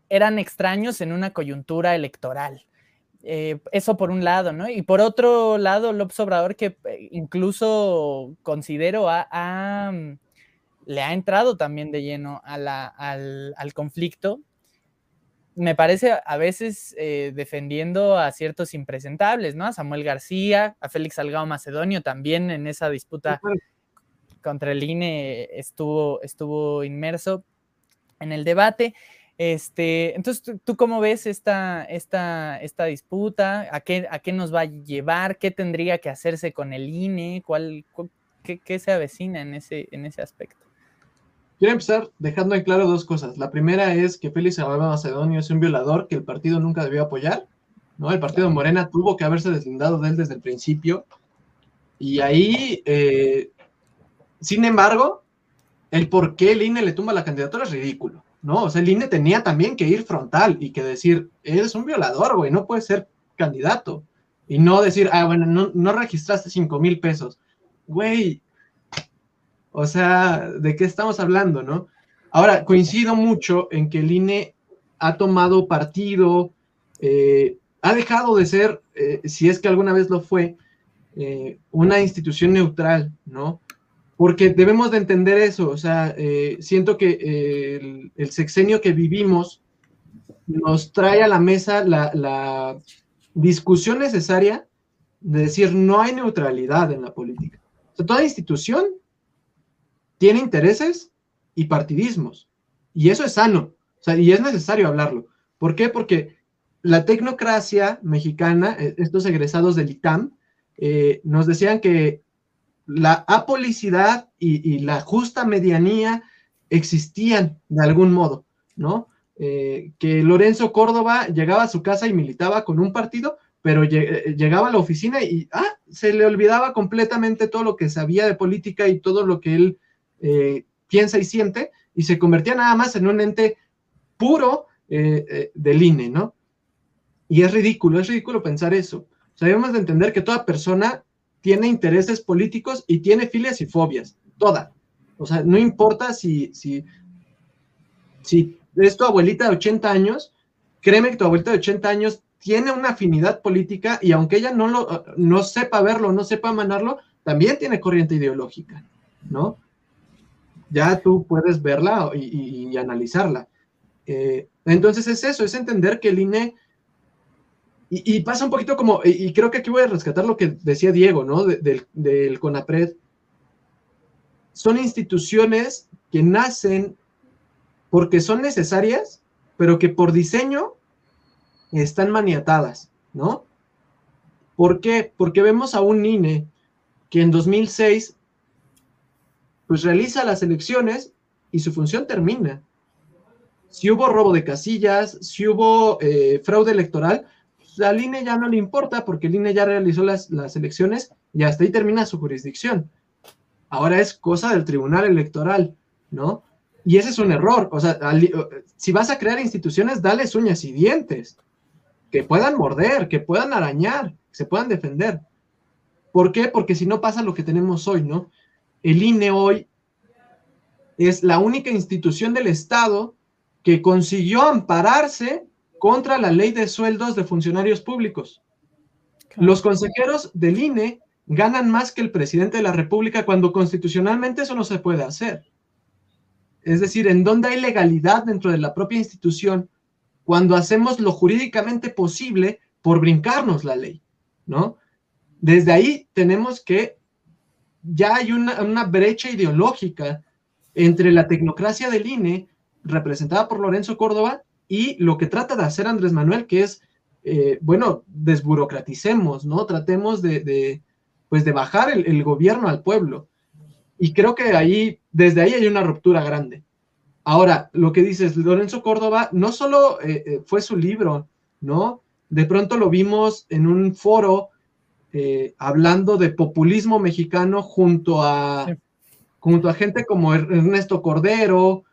eran extraños en una coyuntura electoral. Eh, eso por un lado, ¿no? Y por otro lado, López Obrador, que eh, incluso considero a, mm, le ha entrado también de lleno al, conflicto, me parece a veces eh, defendiendo a ciertos impresentables, ¿no? A Samuel García, a Félix Salgado Macedonio también en esa disputa contra el INE estuvo, estuvo inmerso en el debate. Este, entonces, ¿tú, cómo ves esta, esta, esta disputa? ¿A qué, ¿A qué nos va a llevar? ¿Qué tendría que hacerse con el INE? ¿Cuál, qué, se avecina en ese, en ese aspecto? Quiero empezar dejando en claro dos cosas. La primera es que Félix Salgado Macedonio es un violador que el partido nunca debió apoyar. ¿no? El partido Morena tuvo que haberse deslindado de él desde el principio. Y ahí, eh, sin embargo, el por qué el INE le tumba la candidatura es ridículo. ¿no? O sea, el INE tenía también que ir frontal y que decir, eres un violador, güey, no puedes ser candidato. Y no decir, ah, bueno, no, registraste 5 mil pesos. Güey, o sea, ¿de qué estamos hablando, no? Ahora, coincido mucho en que el INE ha tomado partido, eh, ha dejado de ser, eh, si es que alguna vez lo fue, eh, una institución neutral, ¿no? porque debemos de entender eso, o sea, siento que el, sexenio que vivimos nos trae a la mesa la, discusión necesaria de decir no hay neutralidad en la política. toda institución tiene intereses y partidismos. Y eso es sano. y es necesario hablarlo. ¿Por qué? Porque la tecnocracia mexicana, eh, estos egresados del ITAM, eh, nos decían que la apolicidad y, la justa medianía existían de algún modo, ¿no? Eh, que Lorenzo Córdoba llegaba a su casa y militaba con un partido, pero llegaba a la oficina y ah, se le olvidaba completamente todo lo que sabía de política y todo lo que él piensa y siente, y se convertía nada más en un ente puro del INE, ¿no? Y es ridículo, es ridículo pensar eso. O debemos de entender que toda persona tiene intereses políticos y tiene filias y fobias, toda. O sea, no importa si, si, si es tu abuelita de 80 años, créeme que tu abuelita de 80 años tiene una afinidad política y aunque ella no, lo, no sepa verlo, no sepa manarlo, también tiene corriente ideológica, ¿no? Ya tú puedes verla y, analizarla. Eh, entonces es eso, es entender que el INE y, pasa un poquito como, y, creo que aquí voy a rescatar lo que decía Diego, ¿no? del, del CONAPRED. Son instituciones que nacen porque son necesarias, pero que por diseño están maniatadas, ¿no? ¿Por qué? Porque vemos a un INE que en 2006 pues realiza las elecciones y su función termina. Si hubo robo de casillas, si hubo eh, fraude electoral, al INE ya no le importa porque el INE ya realizó las, elecciones y hasta ahí termina su jurisdicción. Ahora es cosa del Tribunal Electoral, ¿no? Y ese es un error. O sea, si vas a crear instituciones, dale uñas y dientes, que puedan morder, que puedan arañar, que se puedan defender. ¿Por qué? Porque si no pasa lo que tenemos hoy, ¿no? El INE hoy es la única institución del Estado que consiguió ampararse contra la ley de sueldos de funcionarios públicos. Los consejeros del INE ganan más que el presidente de la República cuando constitucionalmente eso no se puede hacer. Es decir, en donde hay legalidad dentro de la propia institución cuando hacemos lo jurídicamente posible por brincarnos la ley, ¿no? Desde ahí tenemos que ya hay una, una brecha ideológica entre la tecnocracia del INE, representada por Lorenzo Córdoba, y lo que trata de hacer Andrés Manuel, que es, eh, bueno, desburocraticemos, ¿no? Tratemos de, pues de bajar el, gobierno al pueblo. Y creo que ahí, desde ahí hay una ruptura grande. Ahora, lo que dices, Lorenzo Córdoba, no solo eh, eh, fue su libro, ¿no? De pronto lo vimos en un foro hablando de populismo mexicano junto a, junto a gente como Ernesto Cordero,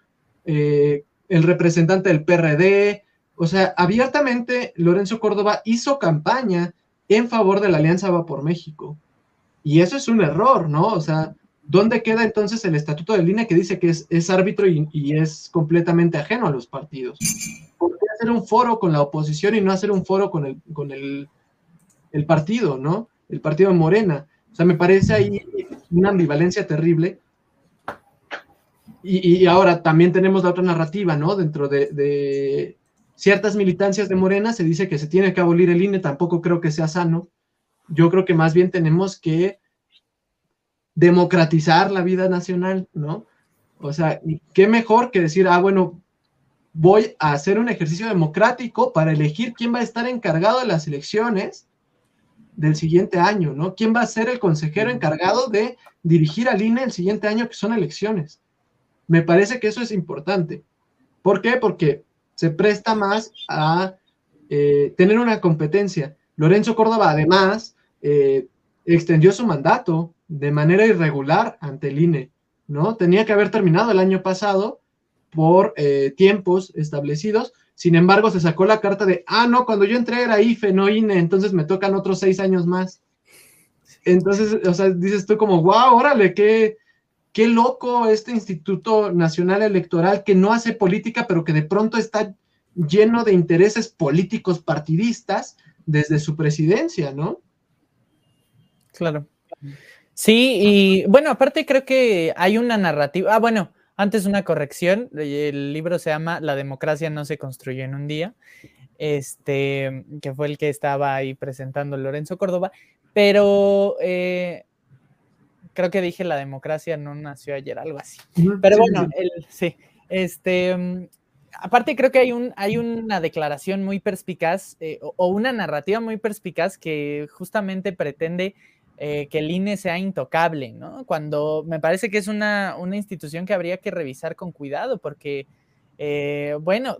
el representante del PRD, o sea, abiertamente Lorenzo Córdoba hizo campaña en favor de la Alianza Va por México. Y eso es un error, ¿no? O sea, ¿dónde queda entonces el estatuto de línea que dice que es, árbitro y, es completamente ajeno a los partidos? ¿Por qué hacer un foro con la oposición y no hacer un foro con el, con el, el partido, ¿no? El partido de Morena. O sea, me parece ahí una ambivalencia terrible y, ahora también tenemos la otra narrativa, ¿no? Dentro de, ciertas militancias de Morena se dice que se tiene que abolir el INE, tampoco creo que sea sano. Yo creo que más bien tenemos que democratizar la vida nacional, ¿no? O sea, qué mejor que decir, ah, bueno, voy a hacer un ejercicio democrático para elegir quién va a estar encargado de las elecciones del siguiente año, ¿no? ¿Quién va a ser el consejero encargado de dirigir al INE el siguiente año que son elecciones? Me parece que eso es importante. ¿Por qué? Porque se presta más a eh, tener una competencia. Lorenzo Córdoba, además, eh, extendió su mandato de manera irregular ante el INE, ¿no? Tenía que haber terminado el año pasado por eh, tiempos establecidos. Sin embargo, se sacó la carta de, ah, no, cuando yo entré era IFE, no INE, entonces me tocan otros seis años más. Entonces, o sea, dices tú como, wow, órale, qué, qué loco este Instituto Nacional Electoral que no hace política, pero que de pronto está lleno de intereses políticos partidistas desde su presidencia, ¿no? Claro. Sí, y bueno, aparte creo que hay una narrativa. Ah, bueno, antes una corrección. El libro se llama La democracia no se construye en un día. este, que fue el que estaba ahí presentando Lorenzo Córdoba, pero eh, creo que dije la democracia no nació ayer, algo así. Pero bueno, sí, este, mm, aparte creo que hay, un, hay una declaración muy perspicaz eh, o, una narrativa muy perspicaz que justamente pretende eh, que el INE sea intocable, ¿no? Cuando me parece que es una, una institución que habría que revisar con cuidado porque, bueno,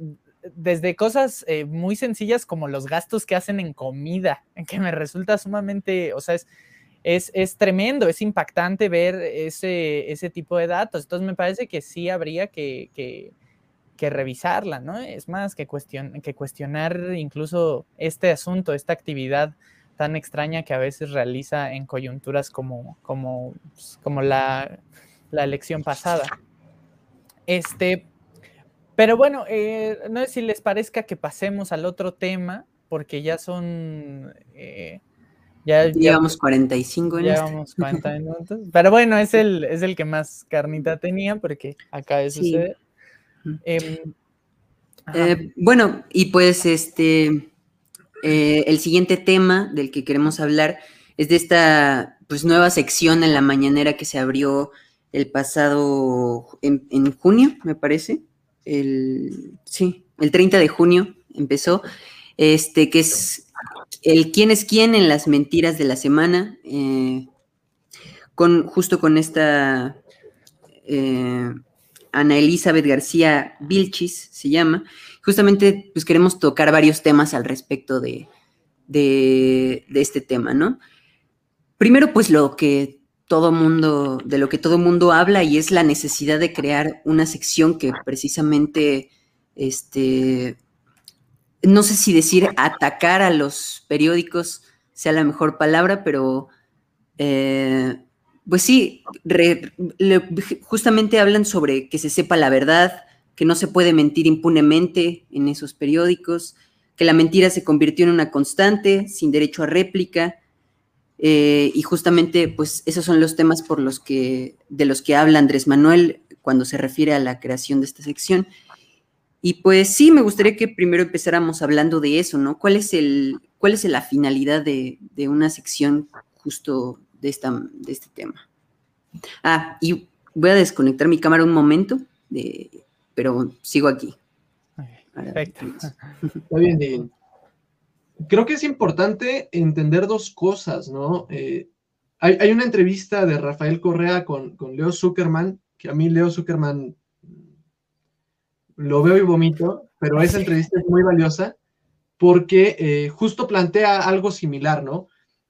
desde cosas eh, muy sencillas como los gastos que hacen en comida, <laughs> que me resulta sumamente, o sea, es, es, tremendo, es impactante ver ese, ese, tipo de datos. Entonces me parece que sí habría que, que, revisarla, ¿no? Es más, que, que cuestionar incluso este asunto, esta actividad tan extraña que a veces realiza en coyunturas como, como, pues, como la, la elección pasada. Este, pero bueno, eh, no sé si les parezca que pasemos al otro tema, porque ya son... Eh, ya, llevamos 45 en Llevamos 40 minutos. Pero bueno, es el, es el que más carnita tenía, porque acá de suceder. Em, eh, bueno, y pues este, el siguiente tema del que queremos hablar es de esta pues nueva sección en la mañanera que se abrió el pasado en junio, me parece el, sí, el 30 de junio empezó, este, que es el quién es quién en las mentiras de la semana, eh, con, justo con esta eh, Ana Elizabeth García Vilchis, se llama. Justamente, pues queremos tocar varios temas al respecto de, de, este tema, ¿no? Primero, pues lo que todo mundo, de lo que todo mundo habla y es la necesidad de crear una sección que precisamente, este, no sé si decir atacar a los periódicos sea la mejor palabra, pero eh, pues sí, justamente hablan sobre que se sepa la verdad, que no se puede mentir impunemente en esos periódicos, que la mentira se convirtió en una constante, sin derecho a réplica, eh, y justamente, pues, esos son los temas por los que, de los que habla Andrés Manuel cuando se refiere a la creación de esta sección. Y pues sí, me gustaría que primero empezáramos hablando de eso, ¿no? ¿Cuál es, el, cuál es la finalidad de, una sección justo de, esta, de este tema? Ah, y voy a desconectar mi cámara un momento, pero sigo aquí. Perfecto. <laughs> Está bien, bien creo que es importante entender dos cosas, ¿no? Eh, hay, una entrevista de Rafael Correa con, Leo Zuckerman, que a mí Leo Zuckerman lo veo y vomito, pero esa entrevista es muy valiosa porque eh, justo plantea algo similar, ¿no?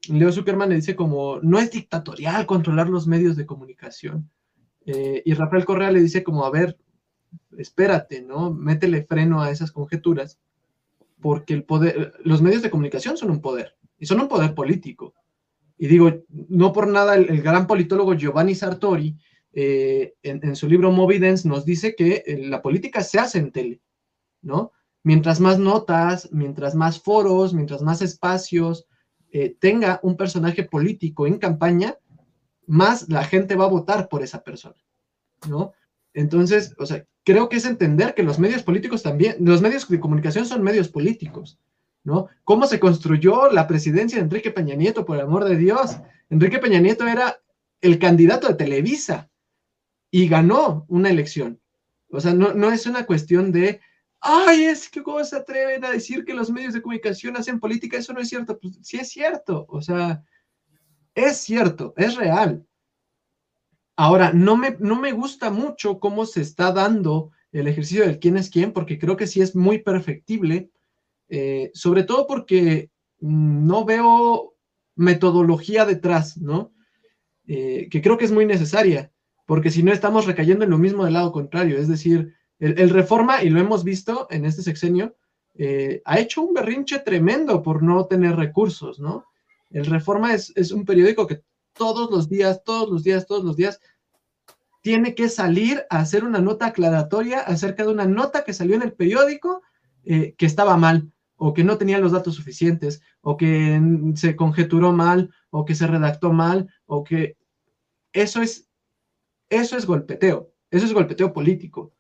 Leo Zuckerman le dice como, no es dictatorial controlar los medios de comunicación. Eh, y Rafael Correa le dice como, a ver, espérate, ¿no? Métele freno a esas conjeturas porque el poder, los medios de comunicación son un poder, y son un poder político. Y digo, no por nada el, gran politólogo Giovanni Sartori, eh, en, su libro Movidence, nos dice que eh, la política se hace en tele, ¿no? Mientras más notas, mientras más foros, mientras más espacios eh, tenga un personaje político en campaña, más la gente va a votar por esa persona, ¿no? Entonces, o sea, creo que es entender que los medios políticos también, los medios de comunicación son medios políticos, ¿no? ¿Cómo se construyó la presidencia de Enrique Peña Nieto, por el amor de Dios? Enrique Peña Nieto era el candidato de Televisa y ganó una elección. O sea, no, es una cuestión de, ay, es que cómo se atreven a decir que los medios de comunicación hacen política, eso no es cierto. Pues sí es cierto, o sea, es cierto, es real. Ahora, no me, no me gusta mucho cómo se está dando el ejercicio del quién es quién, porque creo que sí es muy perfectible, eh, sobre todo porque no veo metodología detrás, ¿no? Eh, que creo que es muy necesaria, porque si no estamos recayendo en lo mismo del lado contrario, es decir, el, Reforma, y lo hemos visto en este sexenio, eh, ha hecho un berrinche tremendo por no tener recursos, ¿no? El Reforma es, es un periódico que todos los días, todos los días, todos los días, tiene que salir a hacer una nota aclaratoria acerca de una nota que salió en el periódico eh, que estaba mal, o que no tenía los datos suficientes, o que se conjeturó mal, o que se redactó mal, o que eso es, eso es golpeteo, eso es golpeteo político.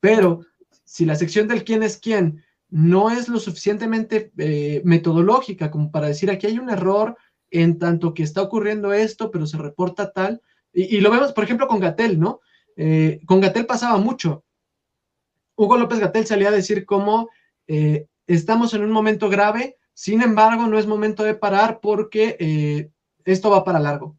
Pero si la sección del quién es quién no es lo suficientemente eh, metodológica como para decir aquí hay un error en tanto que está ocurriendo esto, pero se reporta tal. Y, lo vemos, por ejemplo, con Gatel, ¿no? Eh, con Gatel pasaba mucho. Hugo López Gatel salía a decir cómo eh, estamos en un momento grave, sin embargo, no es momento de parar porque esto va para largo.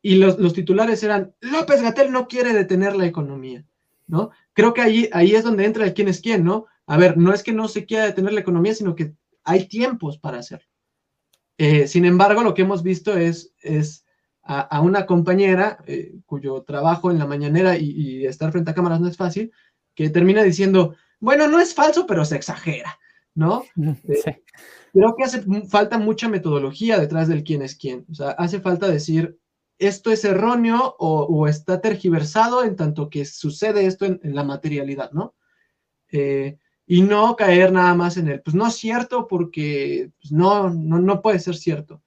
Y los, los, titulares eran, López Gatel no quiere detener la economía, ¿no? Creo que ahí, ahí es donde entra el quién es quién, ¿no? A ver, no es que no se quiera detener la economía, sino que hay tiempos para hacerlo. Eh, sin embargo, lo que hemos visto es, es a, una compañera eh, cuyo trabajo en la mañanera y, estar frente a cámaras no es fácil, que termina diciendo, bueno, no es falso, pero se exagera, ¿no? Eh, creo que hace falta mucha metodología detrás del quién es quién. O sea, hace falta decir, esto es erróneo o, está tergiversado en tanto que sucede esto en, la materialidad, ¿no? Y no caer nada más en el, pues no es cierto porque pues, no, no, no puede ser cierto.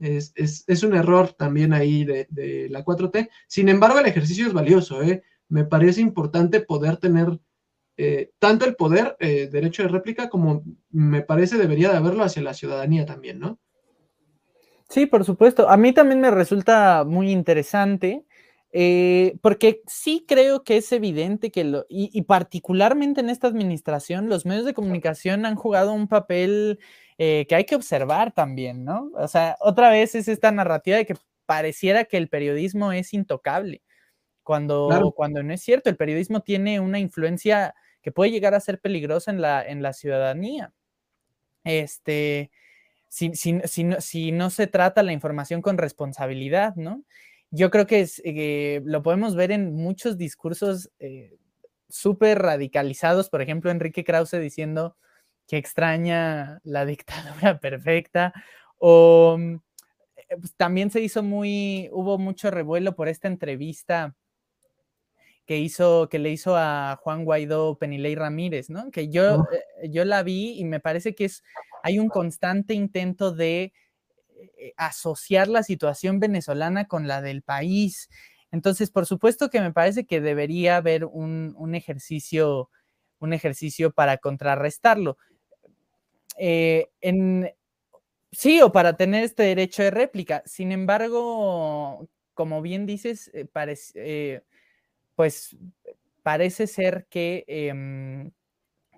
Es, un error también ahí de, la 4T. Sin embargo, el ejercicio es valioso. ¿eh? Me parece importante poder tener eh, tanto el poder, eh, derecho de réplica, como me parece debería de haberlo hacia la ciudadanía también, ¿no? Sí, por supuesto. A mí también me resulta muy interesante eh, porque sí creo que es evidente que, lo, y, particularmente en esta administración, los medios de comunicación han jugado un papel eh, que hay que observar también, ¿no? O sea, otra vez es esta narrativa de que pareciera que el periodismo es intocable, cuando, cuando no es cierto, el periodismo tiene una influencia que puede llegar a ser peligrosa en la, en la ciudadanía. Este, si, si, si no se trata la información con responsabilidad, ¿no? Yo creo que eh, lo podemos ver en muchos discursos eh, súper radicalizados, por ejemplo, Enrique Krause diciendo que extraña la <laughs> dictadura perfecta, o mm, eh, pues, también se hizo muy, hubo mucho revuelo por esta entrevista que hizo, que le hizo a Juan Guaidó Penilei Ramírez, ¿no? Que yo, yo la vi y me parece que es, hay un constante intento de eh, asociar la situación venezolana con la del país. Entonces, por supuesto que me parece que debería haber un, ejercicio, un ejercicio para contrarrestarlo. Eh, sí, o para tener este derecho de réplica. Sin embargo, como bien dices, eh, parece, pues parece ser que em,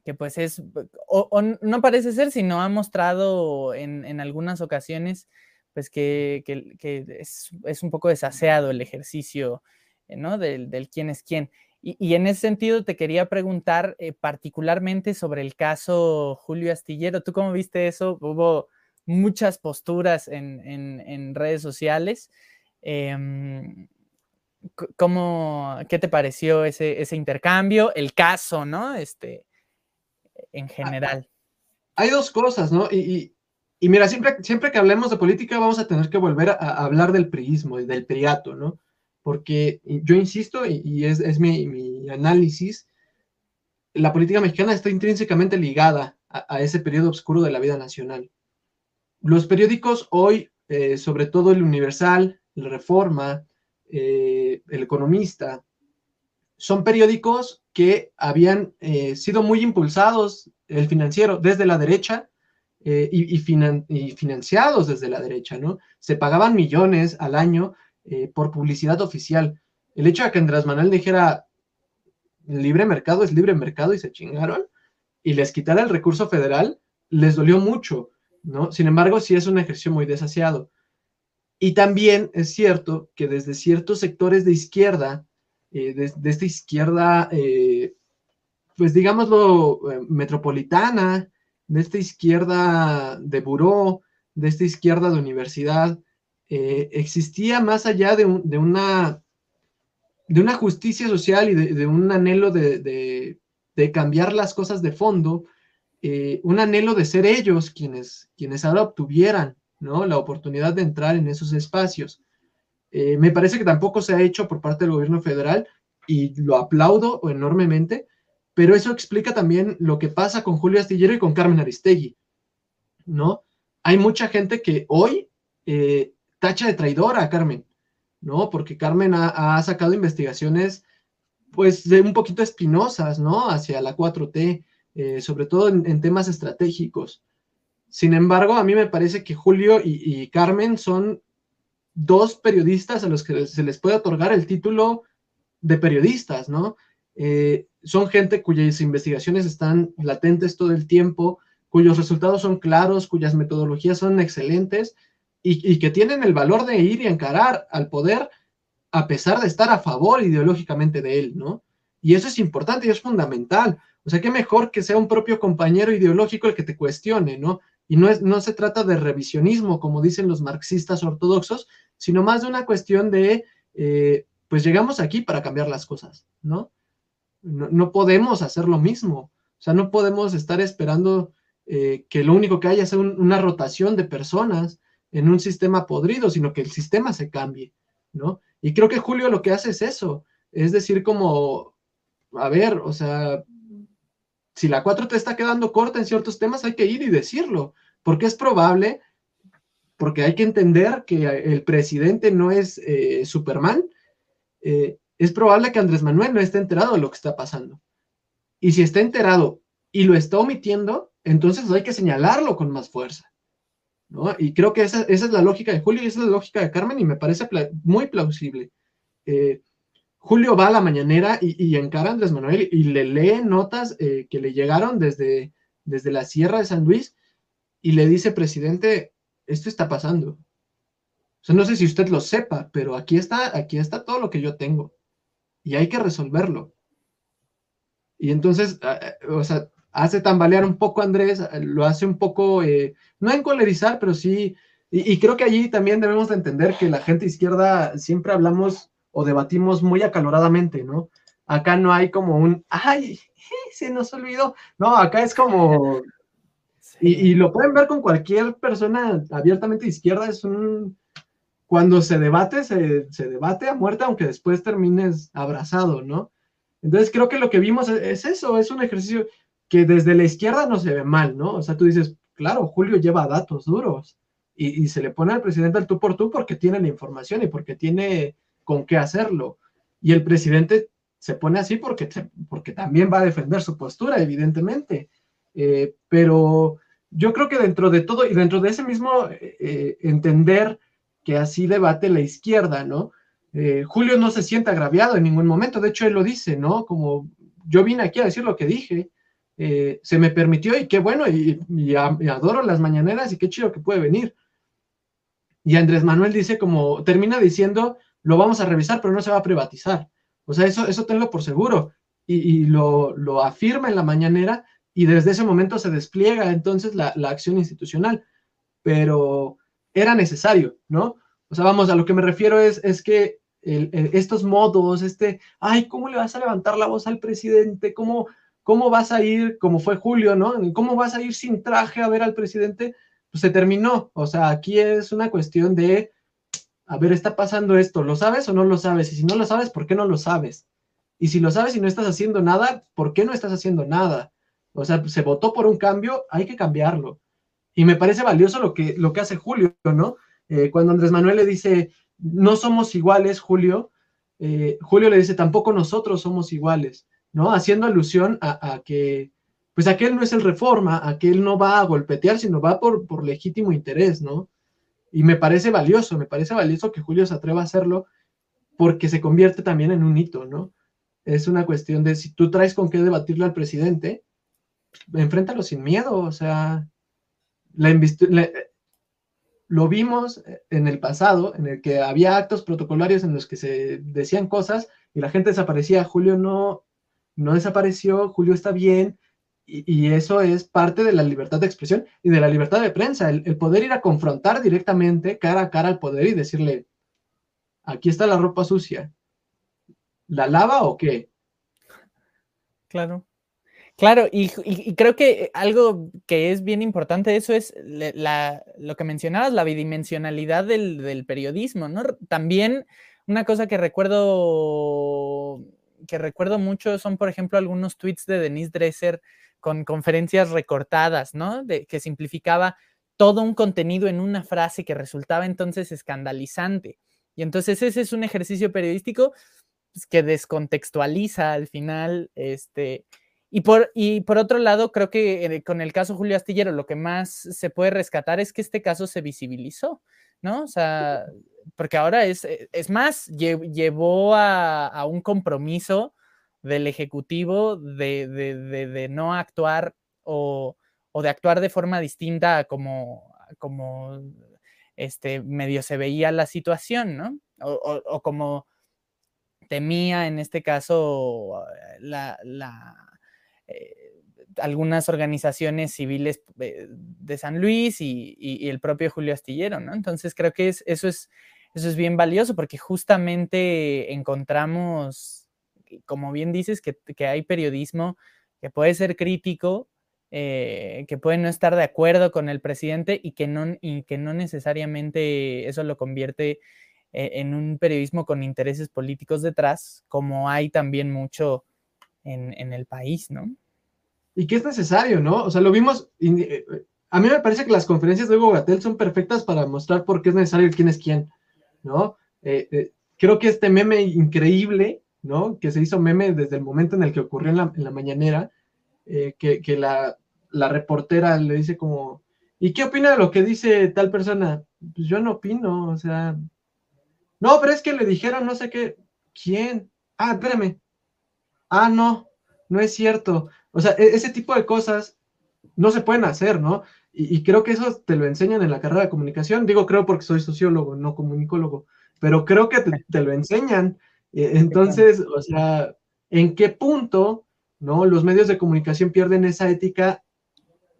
que pues es, o, no parece ser, sino ha mostrado en, algunas ocasiones, pues que, es, un poco desaseado el ejercicio, eh, ¿no? Del, quién es quién. Y, en ese sentido te quería preguntar eh, particularmente sobre el caso Julio Astillero. ¿Tú cómo viste eso? Hubo muchas posturas en, redes sociales. Em, ¿Cómo, ¿Qué te pareció ese, ese intercambio? El caso, ¿no? Este, en ah, general. Hay dos cosas, ¿no? Y, mira, siempre, siempre que hablemos de política vamos a tener que volver a, hablar del priismo y del priato, ¿no? Porque yo insisto, y, es, mi, análisis, la política mexicana está intrínsecamente ligada a, ese periodo oscuro de la vida nacional. Los periódicos hoy, eh, sobre todo el Universal, el Reforma, eh, el Economista, son periódicos que habían eh, sido muy impulsados, el financiero, desde la derecha eh, y, financiados desde la derecha, ¿no? Se pagaban millones al año eh, por publicidad oficial. El hecho de que Andrés Manuel dijera libre mercado es libre mercado y se chingaron y les quitara el recurso federal, les dolió mucho, ¿no? Sin embargo, sí es un ejercicio muy desasiado. Y también es cierto que desde ciertos sectores de izquierda, eh, de, esta izquierda, eh, pues digámoslo, eh, metropolitana, de esta izquierda de buró, de esta izquierda de universidad, existía más allá de, una, de una justicia social y de, un anhelo de, cambiar las cosas de fondo, un anhelo de ser ellos quienes, quienes ahora obtuvieran ¿no? la oportunidad de entrar en esos espacios. Eh, me parece que tampoco se ha hecho por parte del gobierno federal y lo aplaudo enormemente, pero eso explica también lo que pasa con Julio Astillero y con Carmen Aristegui, ¿no? Hay mucha gente que hoy eh, tacha de traidora a Carmen, ¿no? Porque Carmen ha, sacado investigaciones, pues, de un poquito espinosas, ¿no? Hacia la 4T, eh, sobre todo en, temas estratégicos. Sin embargo, a mí me parece que Julio y, Carmen son dos periodistas a los que se les puede otorgar el título de periodistas, ¿no? Eh, son gente cuyas investigaciones están latentes todo el tiempo, cuyos resultados son claros, cuyas metodologías son excelentes y, que tienen el valor de ir y encarar al poder a pesar de estar a favor ideológicamente de él, ¿no? Y eso es importante y es fundamental. O sea, qué mejor que sea un propio compañero ideológico el que te cuestione, ¿no? Y no, es, no se trata de revisionismo, como dicen los marxistas ortodoxos, sino más de una cuestión de, eh, pues llegamos aquí para cambiar las cosas, ¿no? ¿no? podemos hacer lo mismo. O sea, no podemos estar esperando eh, que lo único que haya sea una rotación de personas en un sistema podrido, sino que el sistema se cambie, ¿no? Y creo que Julio lo que hace es eso, es decir, como, a ver, o sea, si la 4 te está quedando corta en ciertos temas, hay que ir y decirlo, porque es probable, porque hay que entender que el presidente no es eh, Superman, eh, es probable que Andrés Manuel no esté enterado de lo que está pasando. Y si está enterado y lo está omitiendo, entonces hay que señalarlo con más fuerza. ¿no? Y creo que esa, es la lógica de Julio y esa es la lógica de Carmen y me parece muy plausible. Eh, Julio va a la mañanera y, encara a Andrés Manuel y le lee notas que le llegaron desde, desde la Sierra de San Luis y le dice, presidente, esto está pasando. O sea, no sé si usted lo sepa, pero aquí está, aquí está todo lo que yo tengo y hay que resolverlo. Y entonces, o sea, hace tambalear un poco Andrés, lo hace un poco, eh, no encolerizar, pero sí, y, creo que allí también debemos de entender que la gente izquierda siempre hablamos o debatimos muy acaloradamente, ¿no? Acá no hay como un, ay, <laughs> se nos olvidó. No, acá es como, y, lo pueden ver con cualquier persona abiertamente izquierda, es un, cuando se debate, se, debate a muerte, aunque después termines abrazado, ¿no? Entonces creo que lo que vimos es, eso, es un ejercicio que desde la izquierda no se ve mal, ¿no? O sea, tú dices, claro, Julio lleva datos duros y, y se le pone al presidente al tú por tú porque tiene la información y porque tiene con qué hacerlo. Y el presidente se pone así porque, porque también va a defender su postura, evidentemente. Eh, pero yo creo que dentro de todo y dentro de ese mismo eh, entender que así debate la izquierda, ¿no? Eh, Julio no se siente agraviado en ningún momento, de hecho él lo dice, ¿no? Como yo vine aquí a decir lo que dije, se me permitió y qué bueno, y, y, adoro las mañaneras y qué chido que puede venir. Y Andrés Manuel dice como, termina diciendo, lo vamos a revisar, pero no se va a privatizar. O sea, eso, eso tenlo por seguro. Y, lo, lo, afirma en la mañanera y desde ese momento se despliega entonces la, acción institucional. Pero era necesario, ¿no? O sea, vamos, a lo que me refiero es, es que estos modos, este, ay, ¿cómo le vas a levantar la voz al presidente? ¿Cómo, ¿Cómo vas a ir, como fue Julio, ¿no? ¿Cómo vas a ir sin traje a ver al presidente? Pues se terminó. O sea, aquí es una cuestión de a ver, está pasando esto, ¿lo sabes o no lo sabes? Y si no lo sabes, ¿por qué no lo sabes? Y si lo sabes y no estás haciendo nada, ¿por qué no estás haciendo nada? O sea, se votó por un cambio, hay que cambiarlo. Y me parece valioso lo que, lo que hace Julio, ¿no? Eh, cuando Andrés Manuel le dice, no somos iguales, Julio, eh, Julio le dice, tampoco nosotros somos iguales, ¿no? Haciendo alusión a, que, pues aquel no es el reforma, aquel no va a golpetear, sino va por, por legítimo interés, ¿no? Y me parece valioso, me parece valioso que Julio se atreva a hacerlo porque se convierte también en un hito, ¿no? Es una cuestión de si tú traes con qué debatirle al presidente, enfréntalo sin miedo, o sea, la, lo vimos en el pasado, en el que había actos protocolarios en los que se decían cosas y la gente desaparecía. Julio no, no desapareció, Julio está bien, y, eso es parte de la libertad de expresión y de la libertad de prensa, el, poder ir a confrontar directamente cara a cara al poder y decirle, aquí está la ropa sucia, ¿la lava o qué? Claro. Claro, y, creo que algo que es bien importante eso es lo que mencionabas, la bidimensionalidad del, periodismo, ¿no? También una cosa que recuerdo que recuerdo mucho son, por ejemplo, algunos tweets de Denise Dresser con conferencias recortadas, ¿no? De, que simplificaba todo un contenido en una frase que resultaba entonces escandalizante. Y entonces ese es un ejercicio periodístico pues, que descontextualiza al final, este, Y por, y por otro lado, creo que eh, con el caso Julio Astillero, lo que más se puede rescatar es que este caso se visibilizó, ¿no? O sea, porque ahora es, eh, es más, llevó a, un compromiso del Ejecutivo de, no actuar o, de actuar de forma distinta como, como este, medio se veía la situación, ¿no? O, como temía en este caso la, eh, algunas organizaciones civiles eh, de San Luis y, el propio Julio Astillero, ¿no? Entonces creo que es, eso es eso es bien valioso porque justamente encontramos, como bien dices, que, hay periodismo que puede ser crítico, eh, que puede no estar de acuerdo con el presidente y que no, y que no necesariamente eso lo convierte en un periodismo con intereses políticos detrás, como hay también mucho en, el país, ¿no? Y que es necesario, ¿no? O sea, lo vimos, eh, a mí me parece que las conferencias de Hugo Gatel son perfectas para mostrar por qué es necesario quién es quién. ¿no? Eh, eh, creo que este meme increíble, ¿no? Que se hizo meme desde el momento en el que ocurrió en la, mañanera, eh, que, la, reportera le dice como, ¿y qué opina de lo que dice tal persona? Pues yo no opino, o sea, no, pero es que le dijeron no sé qué, ¿quién? Ah, espérame. Ah, no, no es cierto. O sea, e, ese tipo de cosas no se pueden hacer, ¿no? Y, creo que eso te lo enseñan en la carrera de comunicación. Digo, creo porque soy sociólogo, no comunicólogo, pero creo que te, lo enseñan. Eh, entonces, o sea, ¿en qué punto, no? Los medios de comunicación pierden esa ética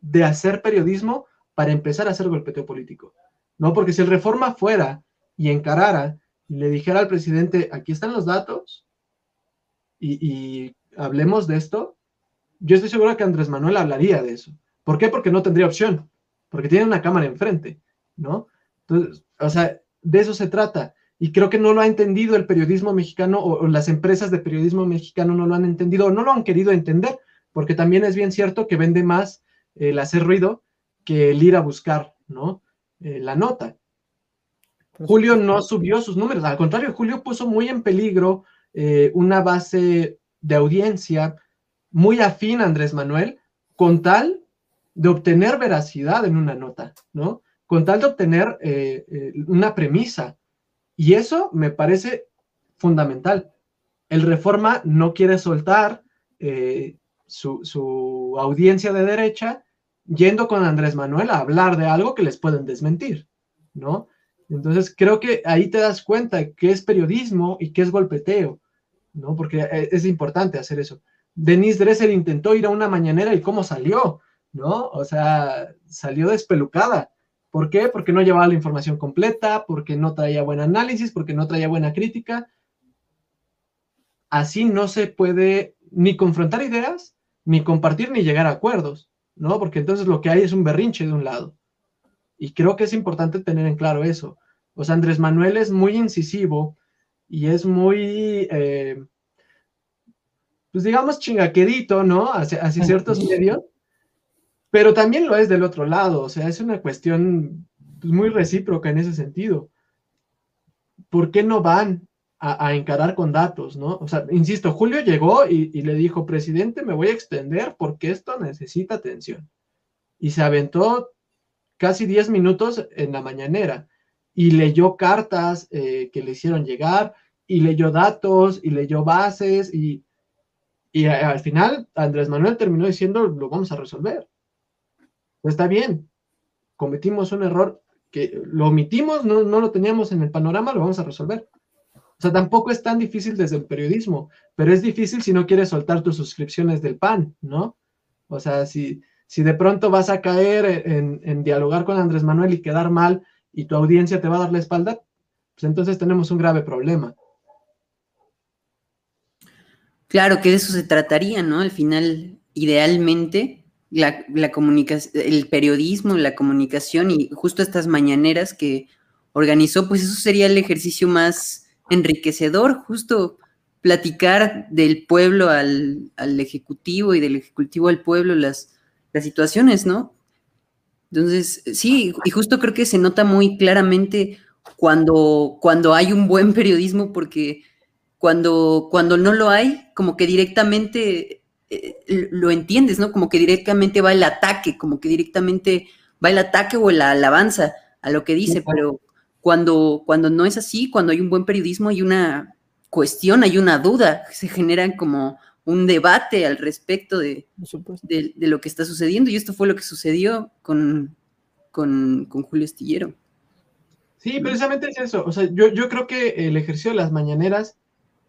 de hacer periodismo para empezar a hacer golpeteo político, ¿no? Porque si el Reforma fuera y encarara y le dijera al presidente, aquí están los datos y, y hablemos de esto, yo estoy seguro que Andrés Manuel hablaría de eso. ¿Por qué? Porque no tendría opción, porque tiene una cámara enfrente, ¿no? Entonces, o sea, de eso se trata. Y creo que no lo ha entendido el periodismo mexicano o, las empresas de periodismo mexicano no lo han entendido o no lo han querido entender, porque también es bien cierto que vende más el hacer ruido que el ir a buscar, ¿no? Eh, la nota. Julio no subió sus números, al contrario, Julio puso muy en peligro eh, una base de audiencia muy afín Andrés Manuel, con tal de obtener veracidad en una nota, ¿no? Con tal de obtener eh, eh, una premisa. Y eso me parece fundamental. El Reforma no quiere soltar eh, su, audiencia de derecha yendo con Andrés Manuel a hablar de algo que les pueden desmentir, ¿no? Entonces creo que ahí te das cuenta qué es periodismo y qué es golpeteo, ¿no? Porque es importante hacer eso. Denise Dresser intentó ir a una mañanera y cómo salió. ¿no? O sea, salió despelucada. ¿Por qué? Porque no llevaba la información completa, porque no traía buen análisis, porque no traía buena crítica. Así no se puede ni confrontar ideas, ni compartir, ni llegar a acuerdos, ¿no? Porque entonces lo que hay es un berrinche de un lado. Y creo que es importante tener en claro eso. O sea, Andrés Manuel es muy incisivo y es muy, eh, pues digamos, chingaquerito, ¿no? Hacia, hacia ciertos medios pero también lo es del otro lado, o sea, es una cuestión pues, muy recíproca en ese sentido. ¿Por qué no van a, encarar con datos, no? O sea, insisto, Julio llegó y, y, le dijo, presidente, me voy a extender porque esto necesita atención. Y se aventó casi 10 minutos en la mañanera y leyó cartas eh, que le hicieron llegar y leyó datos y leyó bases y, y al final Andrés Manuel terminó diciendo, lo vamos a resolver está bien, cometimos un error que lo omitimos, no, lo teníamos en el panorama, lo vamos a resolver. O sea, tampoco es tan difícil desde el periodismo, pero es difícil si no quieres soltar tus suscripciones del PAN, ¿no? O sea, si, si de pronto vas a caer en, en, dialogar con Andrés Manuel y quedar mal y tu audiencia te va a dar la espalda, pues entonces tenemos un grave problema. Claro que de eso se trataría, ¿no? Al final, idealmente, la, comunicación, el periodismo, la comunicación y justo estas mañaneras que organizó, pues eso sería el ejercicio más enriquecedor, justo platicar del pueblo al, ejecutivo y del ejecutivo al pueblo las, las situaciones, ¿no? Entonces, sí, y justo creo que se nota muy claramente cuando, cuando hay un buen <laughs> periodismo, porque cuando, cuando no lo hay, como que directamente eh, lo entiendes, ¿no? Como que directamente va el ataque, como que directamente va el ataque o la alabanza a lo que dice, pero cuando, cuando no es así, cuando hay un buen periodismo, hay una cuestión, hay una duda, se genera como un debate al respecto de, de, lo que está sucediendo, y esto fue lo que sucedió con, con, Julio Estillero. Sí, precisamente es eso. O sea, yo, yo creo que el ejercicio de las mañaneras,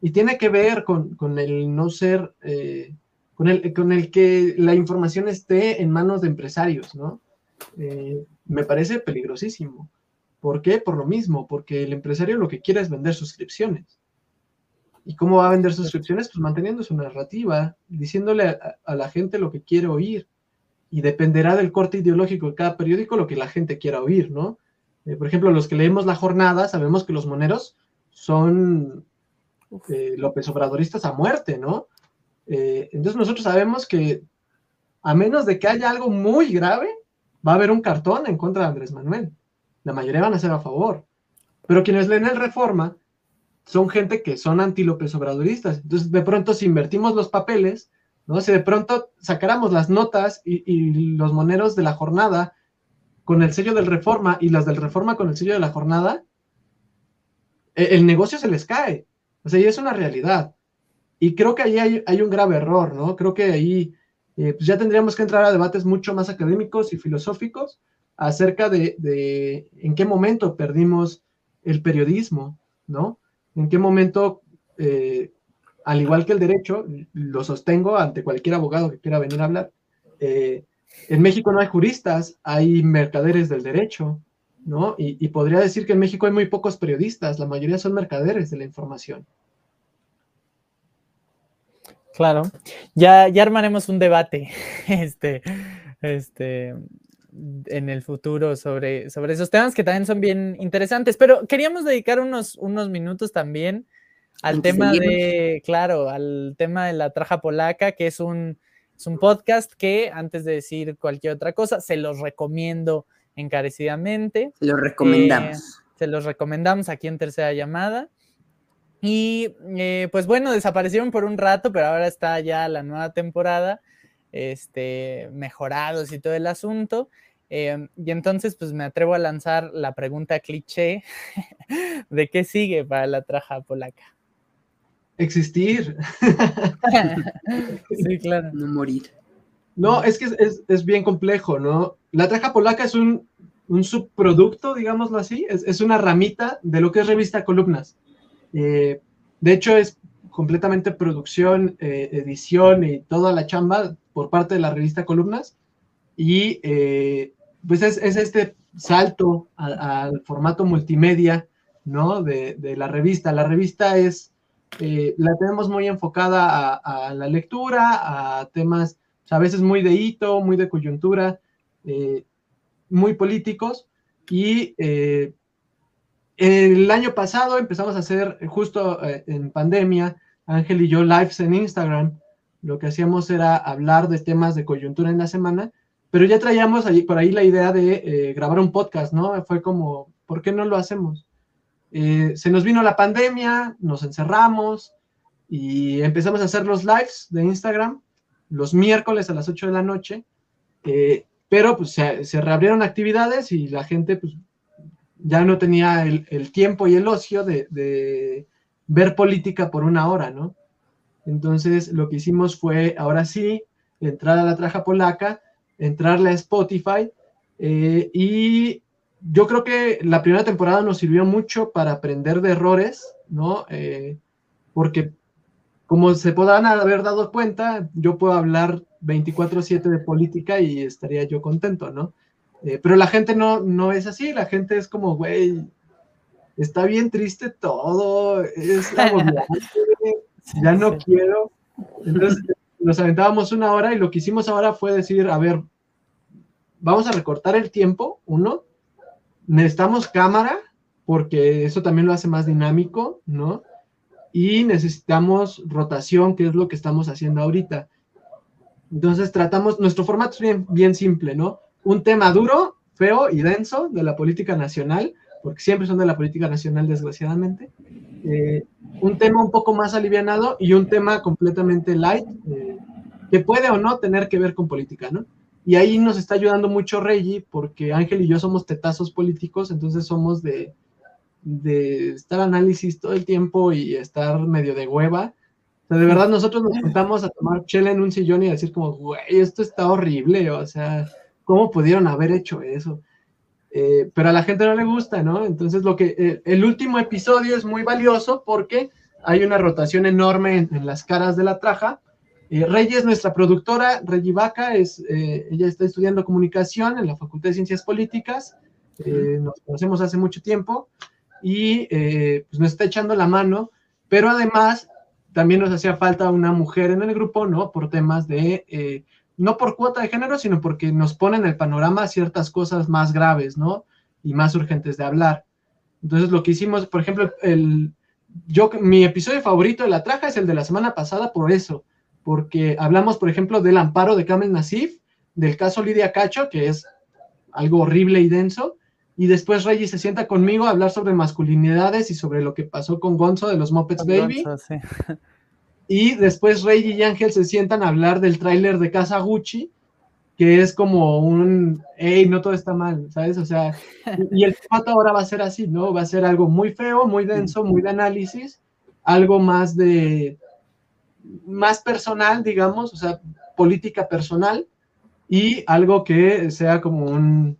y tiene que ver con, el no ser, eh, con, el, con el que la información esté en manos de empresarios, ¿no? Eh, me parece peligrosísimo. ¿Por qué? Por lo mismo, porque el empresario lo que quiere es vender suscripciones. ¿Y cómo va a vender suscripciones? Pues manteniendo su narrativa, diciéndole a, la gente lo que quiere oír. Y dependerá del corte ideológico de cada periódico lo que la gente quiera oír, ¿no? Eh, por ejemplo, los que leemos La Jornada, sabemos que los moneros son eh, López Obradoristas a muerte, ¿no? Eh, entonces nosotros sabemos que a menos de que haya algo muy grave, va a haber un cartón en contra de Andrés Manuel. La mayoría van a ser a favor. Pero quienes leen el Reforma son gente que son anti-López Obradoristas. Entonces, de pronto, si invertimos los papeles, ¿no? Si de pronto sacáramos las notas y, los moneros de la jornada con el sello del Reforma y las del Reforma con el sello de la jornada, e, el, negocio se les cae. O sea, y es una realidad. Y creo que ahí hay, un grave error, ¿no? Creo que ahí eh, pues ya tendríamos que entrar a debates mucho más académicos y filosóficos acerca de, en qué momento perdimos el periodismo, ¿no? En qué momento, eh, al igual que el derecho, lo sostengo ante cualquier abogado que quiera venir a hablar, eh, en México no hay juristas, hay mercaderes del derecho, ¿no? Y, y, podría decir que en México hay muy pocos periodistas, la mayoría son mercaderes de la información. Claro, ya, ya armaremos un debate <laughs> este, este, en el futuro sobre, sobre esos temas que también son bien interesantes, pero queríamos dedicar unos, unos minutos también al tema de, claro, al tema de la traja polaca, que es un, es un podcast que, antes de decir cualquier otra cosa, se los recomiendo encarecidamente. Se los recomendamos. Eh, se los recomendamos aquí en Tercera Llamada. Y eh, pues bueno, desaparecieron por un rato, pero ahora está ya la nueva temporada, este, mejorados y todo el asunto. Em, y entonces, pues me atrevo a lanzar la pregunta cliché <laughs> de qué sigue para la traja polaca. Existir. <laughs> sí, claro. No morir. No, es que es, bien complejo, ¿no? La traja polaca es un, subproducto, digámoslo así, es, es, una ramita de lo que es revista Columnas. Eh, de hecho, es completamente producción, eh, edición y toda la chamba por parte de la revista Columnas. Y eh, pues es, este salto al formato multimedia, ¿no? De, la revista. La revista es, la tenemos muy enfocada a, la lectura, a temas a veces muy de hito, muy de coyuntura, muy políticos. Y el año pasado empezamos a hacer, justo eh, en pandemia, Ángel y yo lives en Instagram. Lo que hacíamos era hablar de temas de coyuntura en la semana, pero ya traíamos allí, por ahí la idea de eh, grabar un podcast, ¿no? Fue como, ¿por qué no lo hacemos? Eh, se nos vino la pandemia, nos encerramos y empezamos a hacer los lives de Instagram los miércoles a las 8 de la noche, pero pues se, se, reabrieron actividades y la gente pues ya no tenía el, tiempo y el ocio de, ver política por una hora, ¿no? Entonces lo que hicimos fue, ahora sí, entrar a la traja polaca, entrarle a Spotify eh, y yo creo que la primera temporada nos sirvió mucho para aprender de errores, ¿no? Eh, porque como se podrán haber dado cuenta, yo puedo hablar 24/7 de política y estaría yo contento, ¿no? Eh, pero la gente no, no es así, la gente es como, güey, está bien triste todo, es <laughs> ya no quiero. Entonces nos aventábamos una hora y lo que hicimos ahora fue decir, a ver, vamos a recortar el tiempo, uno, necesitamos cámara, porque eso también lo hace más dinámico, ¿no? Y necesitamos rotación, que es lo que estamos haciendo ahorita. Entonces tratamos, nuestro formato es bien, bien simple, ¿no? un tema duro, feo y denso de la política nacional, porque siempre son de la política nacional, desgraciadamente. Eh, un tema un poco más alivianado y un tema completamente light, eh, que puede o no tener que ver con política, ¿no? Y ahí nos está ayudando mucho Reggie, porque Ángel y yo somos tetazos políticos, entonces somos de, de estar análisis todo el tiempo y estar medio de hueva. O sea, de verdad, nosotros nos juntamos a tomar chela en un sillón y decir como, güey, esto está horrible, o sea, ¿cómo pudieron haber hecho eso? Eh, pero a la gente no le gusta, ¿no? Entonces, lo que eh, el último episodio es muy valioso porque hay una rotación enorme en las caras de la traja eh, Rey es nuestra productora, Reggie Vaca, es, eh, ella está estudiando comunicación en la Facultad de Ciencias Políticas, nos conocemos hace mucho tiempo y pues nos está echando la mano, pero además también nos hacía falta una mujer en el grupo, ¿no? Por temas de, no por cuota de género, sino porque nos pone en el panorama ciertas cosas más graves, ¿no? Y más urgentes de hablar. Entonces lo que hicimos, por ejemplo, el, yo, mi episodio favorito de la traja es el de la semana pasada por eso, porque hablamos, por ejemplo, del amparo de Kamel Nasif, del caso Lidia Cacho, que es algo horrible y denso, y después Reggie se sienta conmigo a hablar sobre masculinidades y sobre lo que pasó con Gonzo de los Muppets Baby. <laughs> Y después Reggie y Ángel se sientan a hablar del tráiler de Casa Gucci, que es como un, hey, no todo está mal, ¿sabes? O sea, y el formato ahora va a ser así, ¿no? Va a ser algo muy feo, muy denso, muy de análisis, algo más de, más personal, digamos, o sea, política personal y algo que sea como un,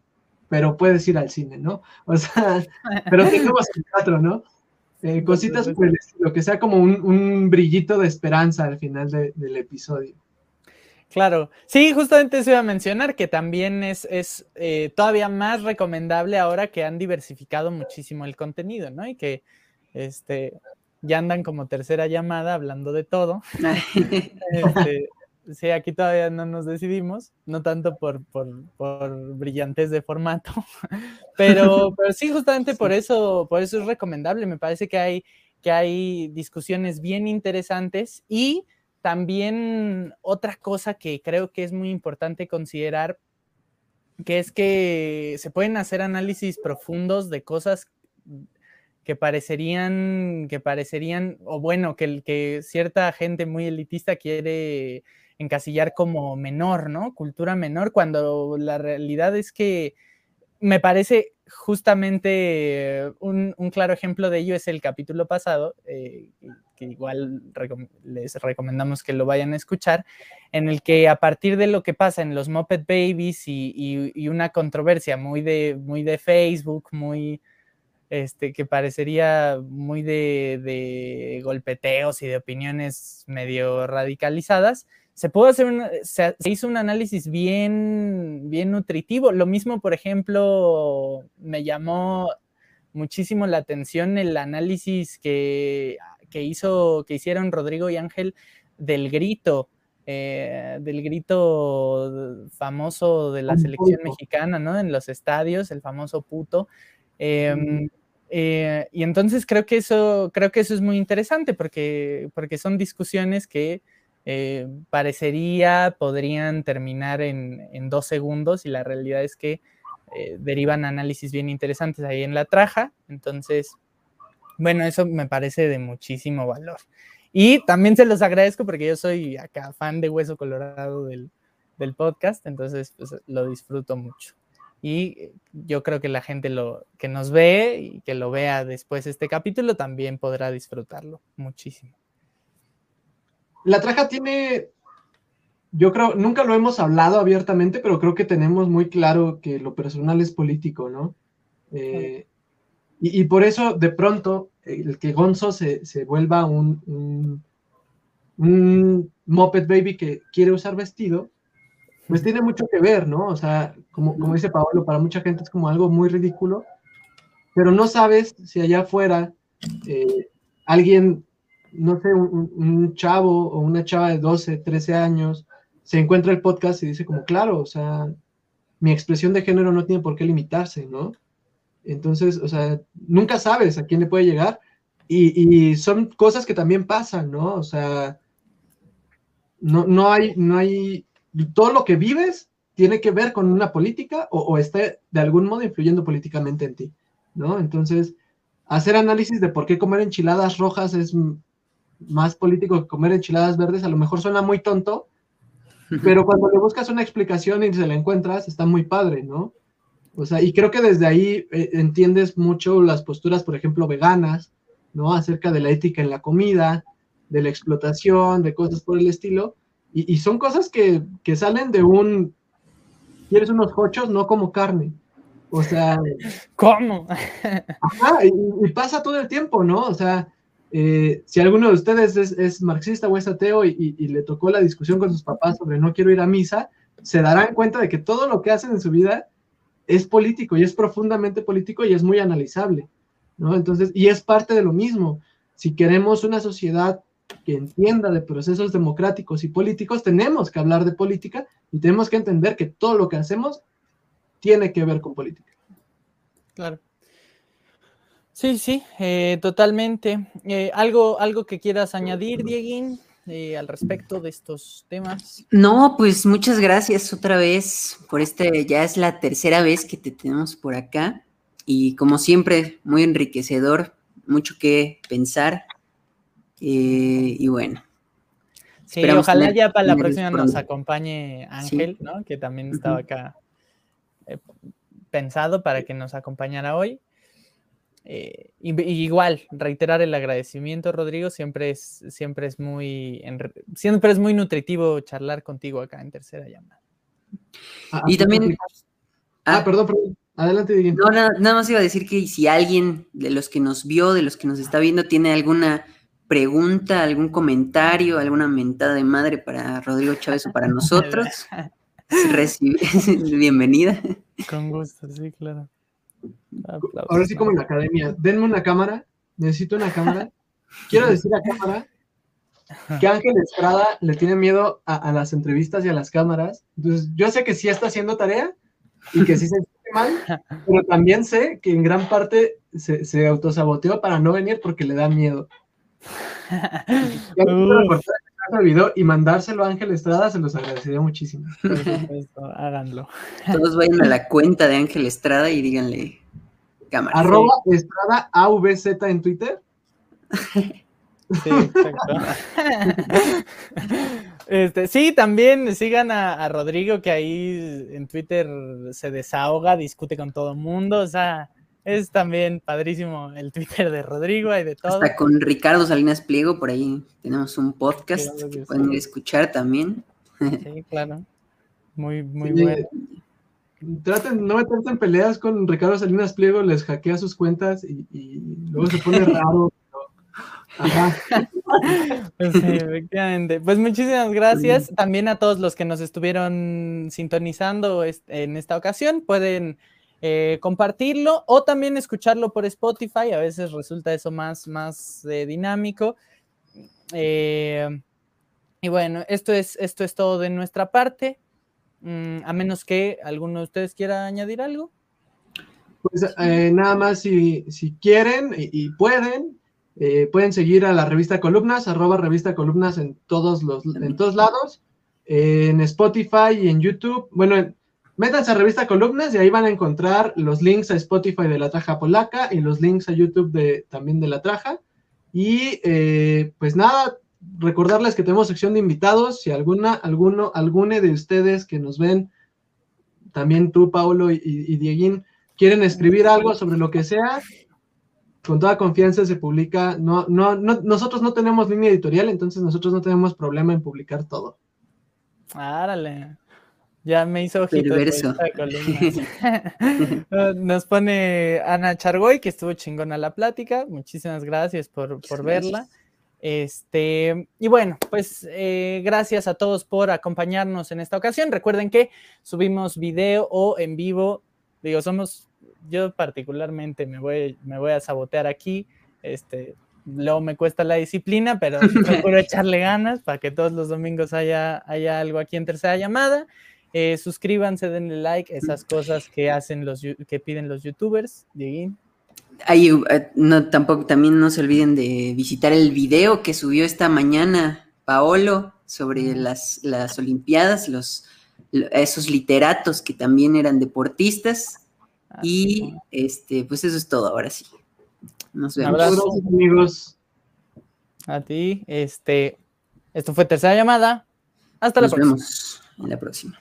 pero puedes ir al cine, ¿no? O sea, pero tengamos <laughs> el teatro, ¿no? Eh, cositas por el estilo, que sea como un, brillito de esperanza al final del episodio. Claro, sí, justamente eso iba a mencionar, que también es, es eh, todavía más recomendable ahora que han diversificado muchísimo el contenido, ¿no? Y que, este, ya andan como tercera llamada hablando de todo. <laughs> Este, sí, aquí todavía no nos decidimos, no tanto por, por, por brillantez de formato, <laughs> pero, <laughs> pero sí, justamente por eso, por eso es recomendable. Me parece que hay, que hay discusiones bien interesantes y también otra cosa que creo que es muy importante considerar, que es que se pueden hacer análisis profundos de cosas que parecerían, que parecerían, o bueno, que, que cierta gente muy elitista quiere encasillar como menor, ¿no? Cultura menor, cuando la realidad es que me parece justamente un, claro ejemplo de ello es el capítulo pasado, eh, que igual les recomendamos que lo vayan a escuchar, en el que a partir de lo que pasa en los Muppet Babies y, y una controversia muy de, muy de Facebook, muy este, que parecería muy de, golpeteos y de opiniones medio radicalizadas, se pudo hacer se, hizo un análisis bien, bien nutritivo. Lo mismo, por ejemplo, me llamó muchísimo la atención el análisis que, hizo, que hicieron Rodrigo y Ángel del grito, eh, del grito famoso de la selección mexicana, ¿no? En los estadios, el famoso puto. Em, eh, y entonces creo que eso, creo que eso es muy interesante porque, porque son discusiones que eh, parecería podrían terminar en, dos segundos y la realidad es que eh, derivan análisis bien interesantes ahí en la traja. Entonces, bueno, eso me parece de muchísimo valor. Y también se los agradezco porque yo soy acá fan de Hueso Colorado del, podcast, entonces pues, lo disfruto mucho y eh, yo creo que la gente lo, que nos ve y que lo vea después este capítulo también podrá disfrutarlo muchísimo. La traja tiene, yo creo, nunca lo hemos hablado abiertamente, pero creo que tenemos muy claro que lo personal es político, ¿no? Eh, y, por eso, de pronto, el que Gonzo se, se vuelva un, un, Moped Baby que quiere usar vestido, pues tiene mucho que ver, ¿no? O sea, como, como dice Pablo, para mucha gente es como algo muy ridículo, pero no sabes si allá afuera eh, alguien, no sé, un, chavo o una chava de 12, 13 años, se encuentra el podcast y dice como, claro, o sea, mi expresión de género no tiene por qué limitarse, ¿no? Entonces, o sea, nunca sabes a quién le puede llegar y, son cosas que también pasan, ¿no? O sea, no, no hay, no hay todo lo que vives tiene que ver con una política o, esté de algún modo influyendo políticamente en ti, ¿no? Entonces, hacer análisis de por qué comer enchiladas rojas es más político que comer enchiladas verdes, a lo mejor suena muy tonto, pero cuando le buscas una explicación y se la encuentras, está muy padre, ¿no? O sea, y creo que desde ahí eh, entiendes mucho las posturas, por ejemplo, veganas, ¿no? Acerca de la ética en la comida, de la explotación, de cosas por el estilo. Y, son cosas que, que, salen de un, quieres unos hochos, no como carne. O sea... ¿Cómo? Ajá, y, pasa todo el tiempo, ¿no? O sea, eh, si alguno de ustedes es, marxista o es ateo y, le tocó la discusión con sus papás sobre no quiero ir a misa, se darán cuenta de que todo lo que hacen en su vida es político y es profundamente político y es muy analizable, ¿no? Entonces, y es parte de lo mismo. Si queremos una sociedad que entienda de procesos democráticos y políticos, tenemos que hablar de política y tenemos que entender que todo lo que hacemos tiene que ver con política. Claro. Sí, sí, eh, totalmente. Eh, ¿algo, ¿Algo que quieras añadir, Dieguín, eh, al respecto de estos temas? No, pues muchas gracias otra vez por este, ya es la tercera vez que te tenemos por acá y como siempre, muy enriquecedor, mucho que pensar eh, y bueno. Sí, ojalá ya para la próxima nos acompañe Ángel, ¿no? Que también estaba acá eh, pensado para que nos acompañara hoy. Eh, igual, reiterar el agradecimiento, Rodrigo. Siempre es, siempre es muy siempre es muy nutritivo charlar contigo acá en tercera llamada. Ah, y también. Ah, ah, perdón, perdón. Adelante, No, nada, nada, más iba a decir que si alguien de los que nos vio, de los que nos está viendo, tiene alguna pregunta, algún comentario, alguna mentada de madre para Rodrigo Chávez o para <laughs> nosotros, recibe, <laughs> bienvenida. Con gusto, sí, claro. Ahora sí como en la academia, denme una cámara, necesito una cámara. Quiero decir a cámara que Ángel Estrada le tiene miedo a, las entrevistas y a las cámaras. Entonces, yo sé que sí está haciendo tarea y que sí se siente mal, pero también sé que en gran parte se, se autosaboteó para no venir porque le da miedo. <laughs> y mandárselo a Ángel Estrada, se los agradecería muchísimo. <laughs> háganlo. Todos vayan a la cuenta de Ángel Estrada y díganle cámara. Arroba Estrada AVZ en Twitter. Sí, exacto. Este, sí, también sigan a, Rodrigo, que ahí en Twitter se desahoga, discute con todo el mundo. O sea, es también padrísimo el Twitter de Rodrigo y de todo. Hasta con Ricardo Salinas Pliego, por ahí tenemos un podcast que pueden escuchar también. Sí, claro. Muy, muy bueno. Traten, no meterse en peleas con Ricardo Salinas Pliego, les hackea sus cuentas y, luego se pone <laughs> raro. Ajá. Pues sí, efectivamente. Pues muchísimas gracias también a todos los que nos estuvieron sintonizando en esta ocasión. Pueden eh, compartirlo o también escucharlo por Spotify. A veces resulta eso más, más eh, dinámico. Eh, y bueno, esto es, esto es todo de nuestra parte. Mm, a menos que alguno de ustedes quiera añadir algo. Pues nada más si, si quieren y, pueden, pueden seguir a la revista Columnas, arroba revista Columnas en todos los, en todos lados, en Spotify y en YouTube. Bueno, Métanse a Revista Columnas y ahí van a encontrar los links a Spotify de la Traja Polaca y los links a YouTube de, también de la Traja. Y eh, pues nada, recordarles que tenemos sección de invitados. Si alguna, alguno, alguno de ustedes que nos ven, también tú, Paulo y, y Dieguín, quieren escribir algo sobre lo que sea, con toda confianza se publica. No, no, no, nosotros no tenemos línea editorial, entonces nosotros no tenemos problema en publicar todo. Árale. Ya me hizo ojito. <laughs> Nos pone Ana Chargoy, que estuvo chingona la plática. Muchísimas gracias por, verla. Este, y bueno, pues eh, gracias a todos por acompañarnos en esta ocasión. Recuerden que subimos video o en vivo. Digo, somos, yo particularmente me voy, me voy a sabotear aquí. Este, luego me cuesta la disciplina, pero <laughs> procuro echarle ganas para que todos los domingos haya, haya algo aquí en tercera llamada. Eh, suscríbanse, denle like, esas cosas que hacen los que piden los youtubers, Dieguín. Eh, no, tampoco, también no se olviden de visitar el video que subió esta mañana Paolo sobre las, las Olimpiadas, los, esos literatos que también eran deportistas. Ah, y este, pues eso es todo, ahora sí. Nos vemos. Abrazo, amigos. A ti, este, esto fue tercera llamada. Hasta la próxima. En la próxima.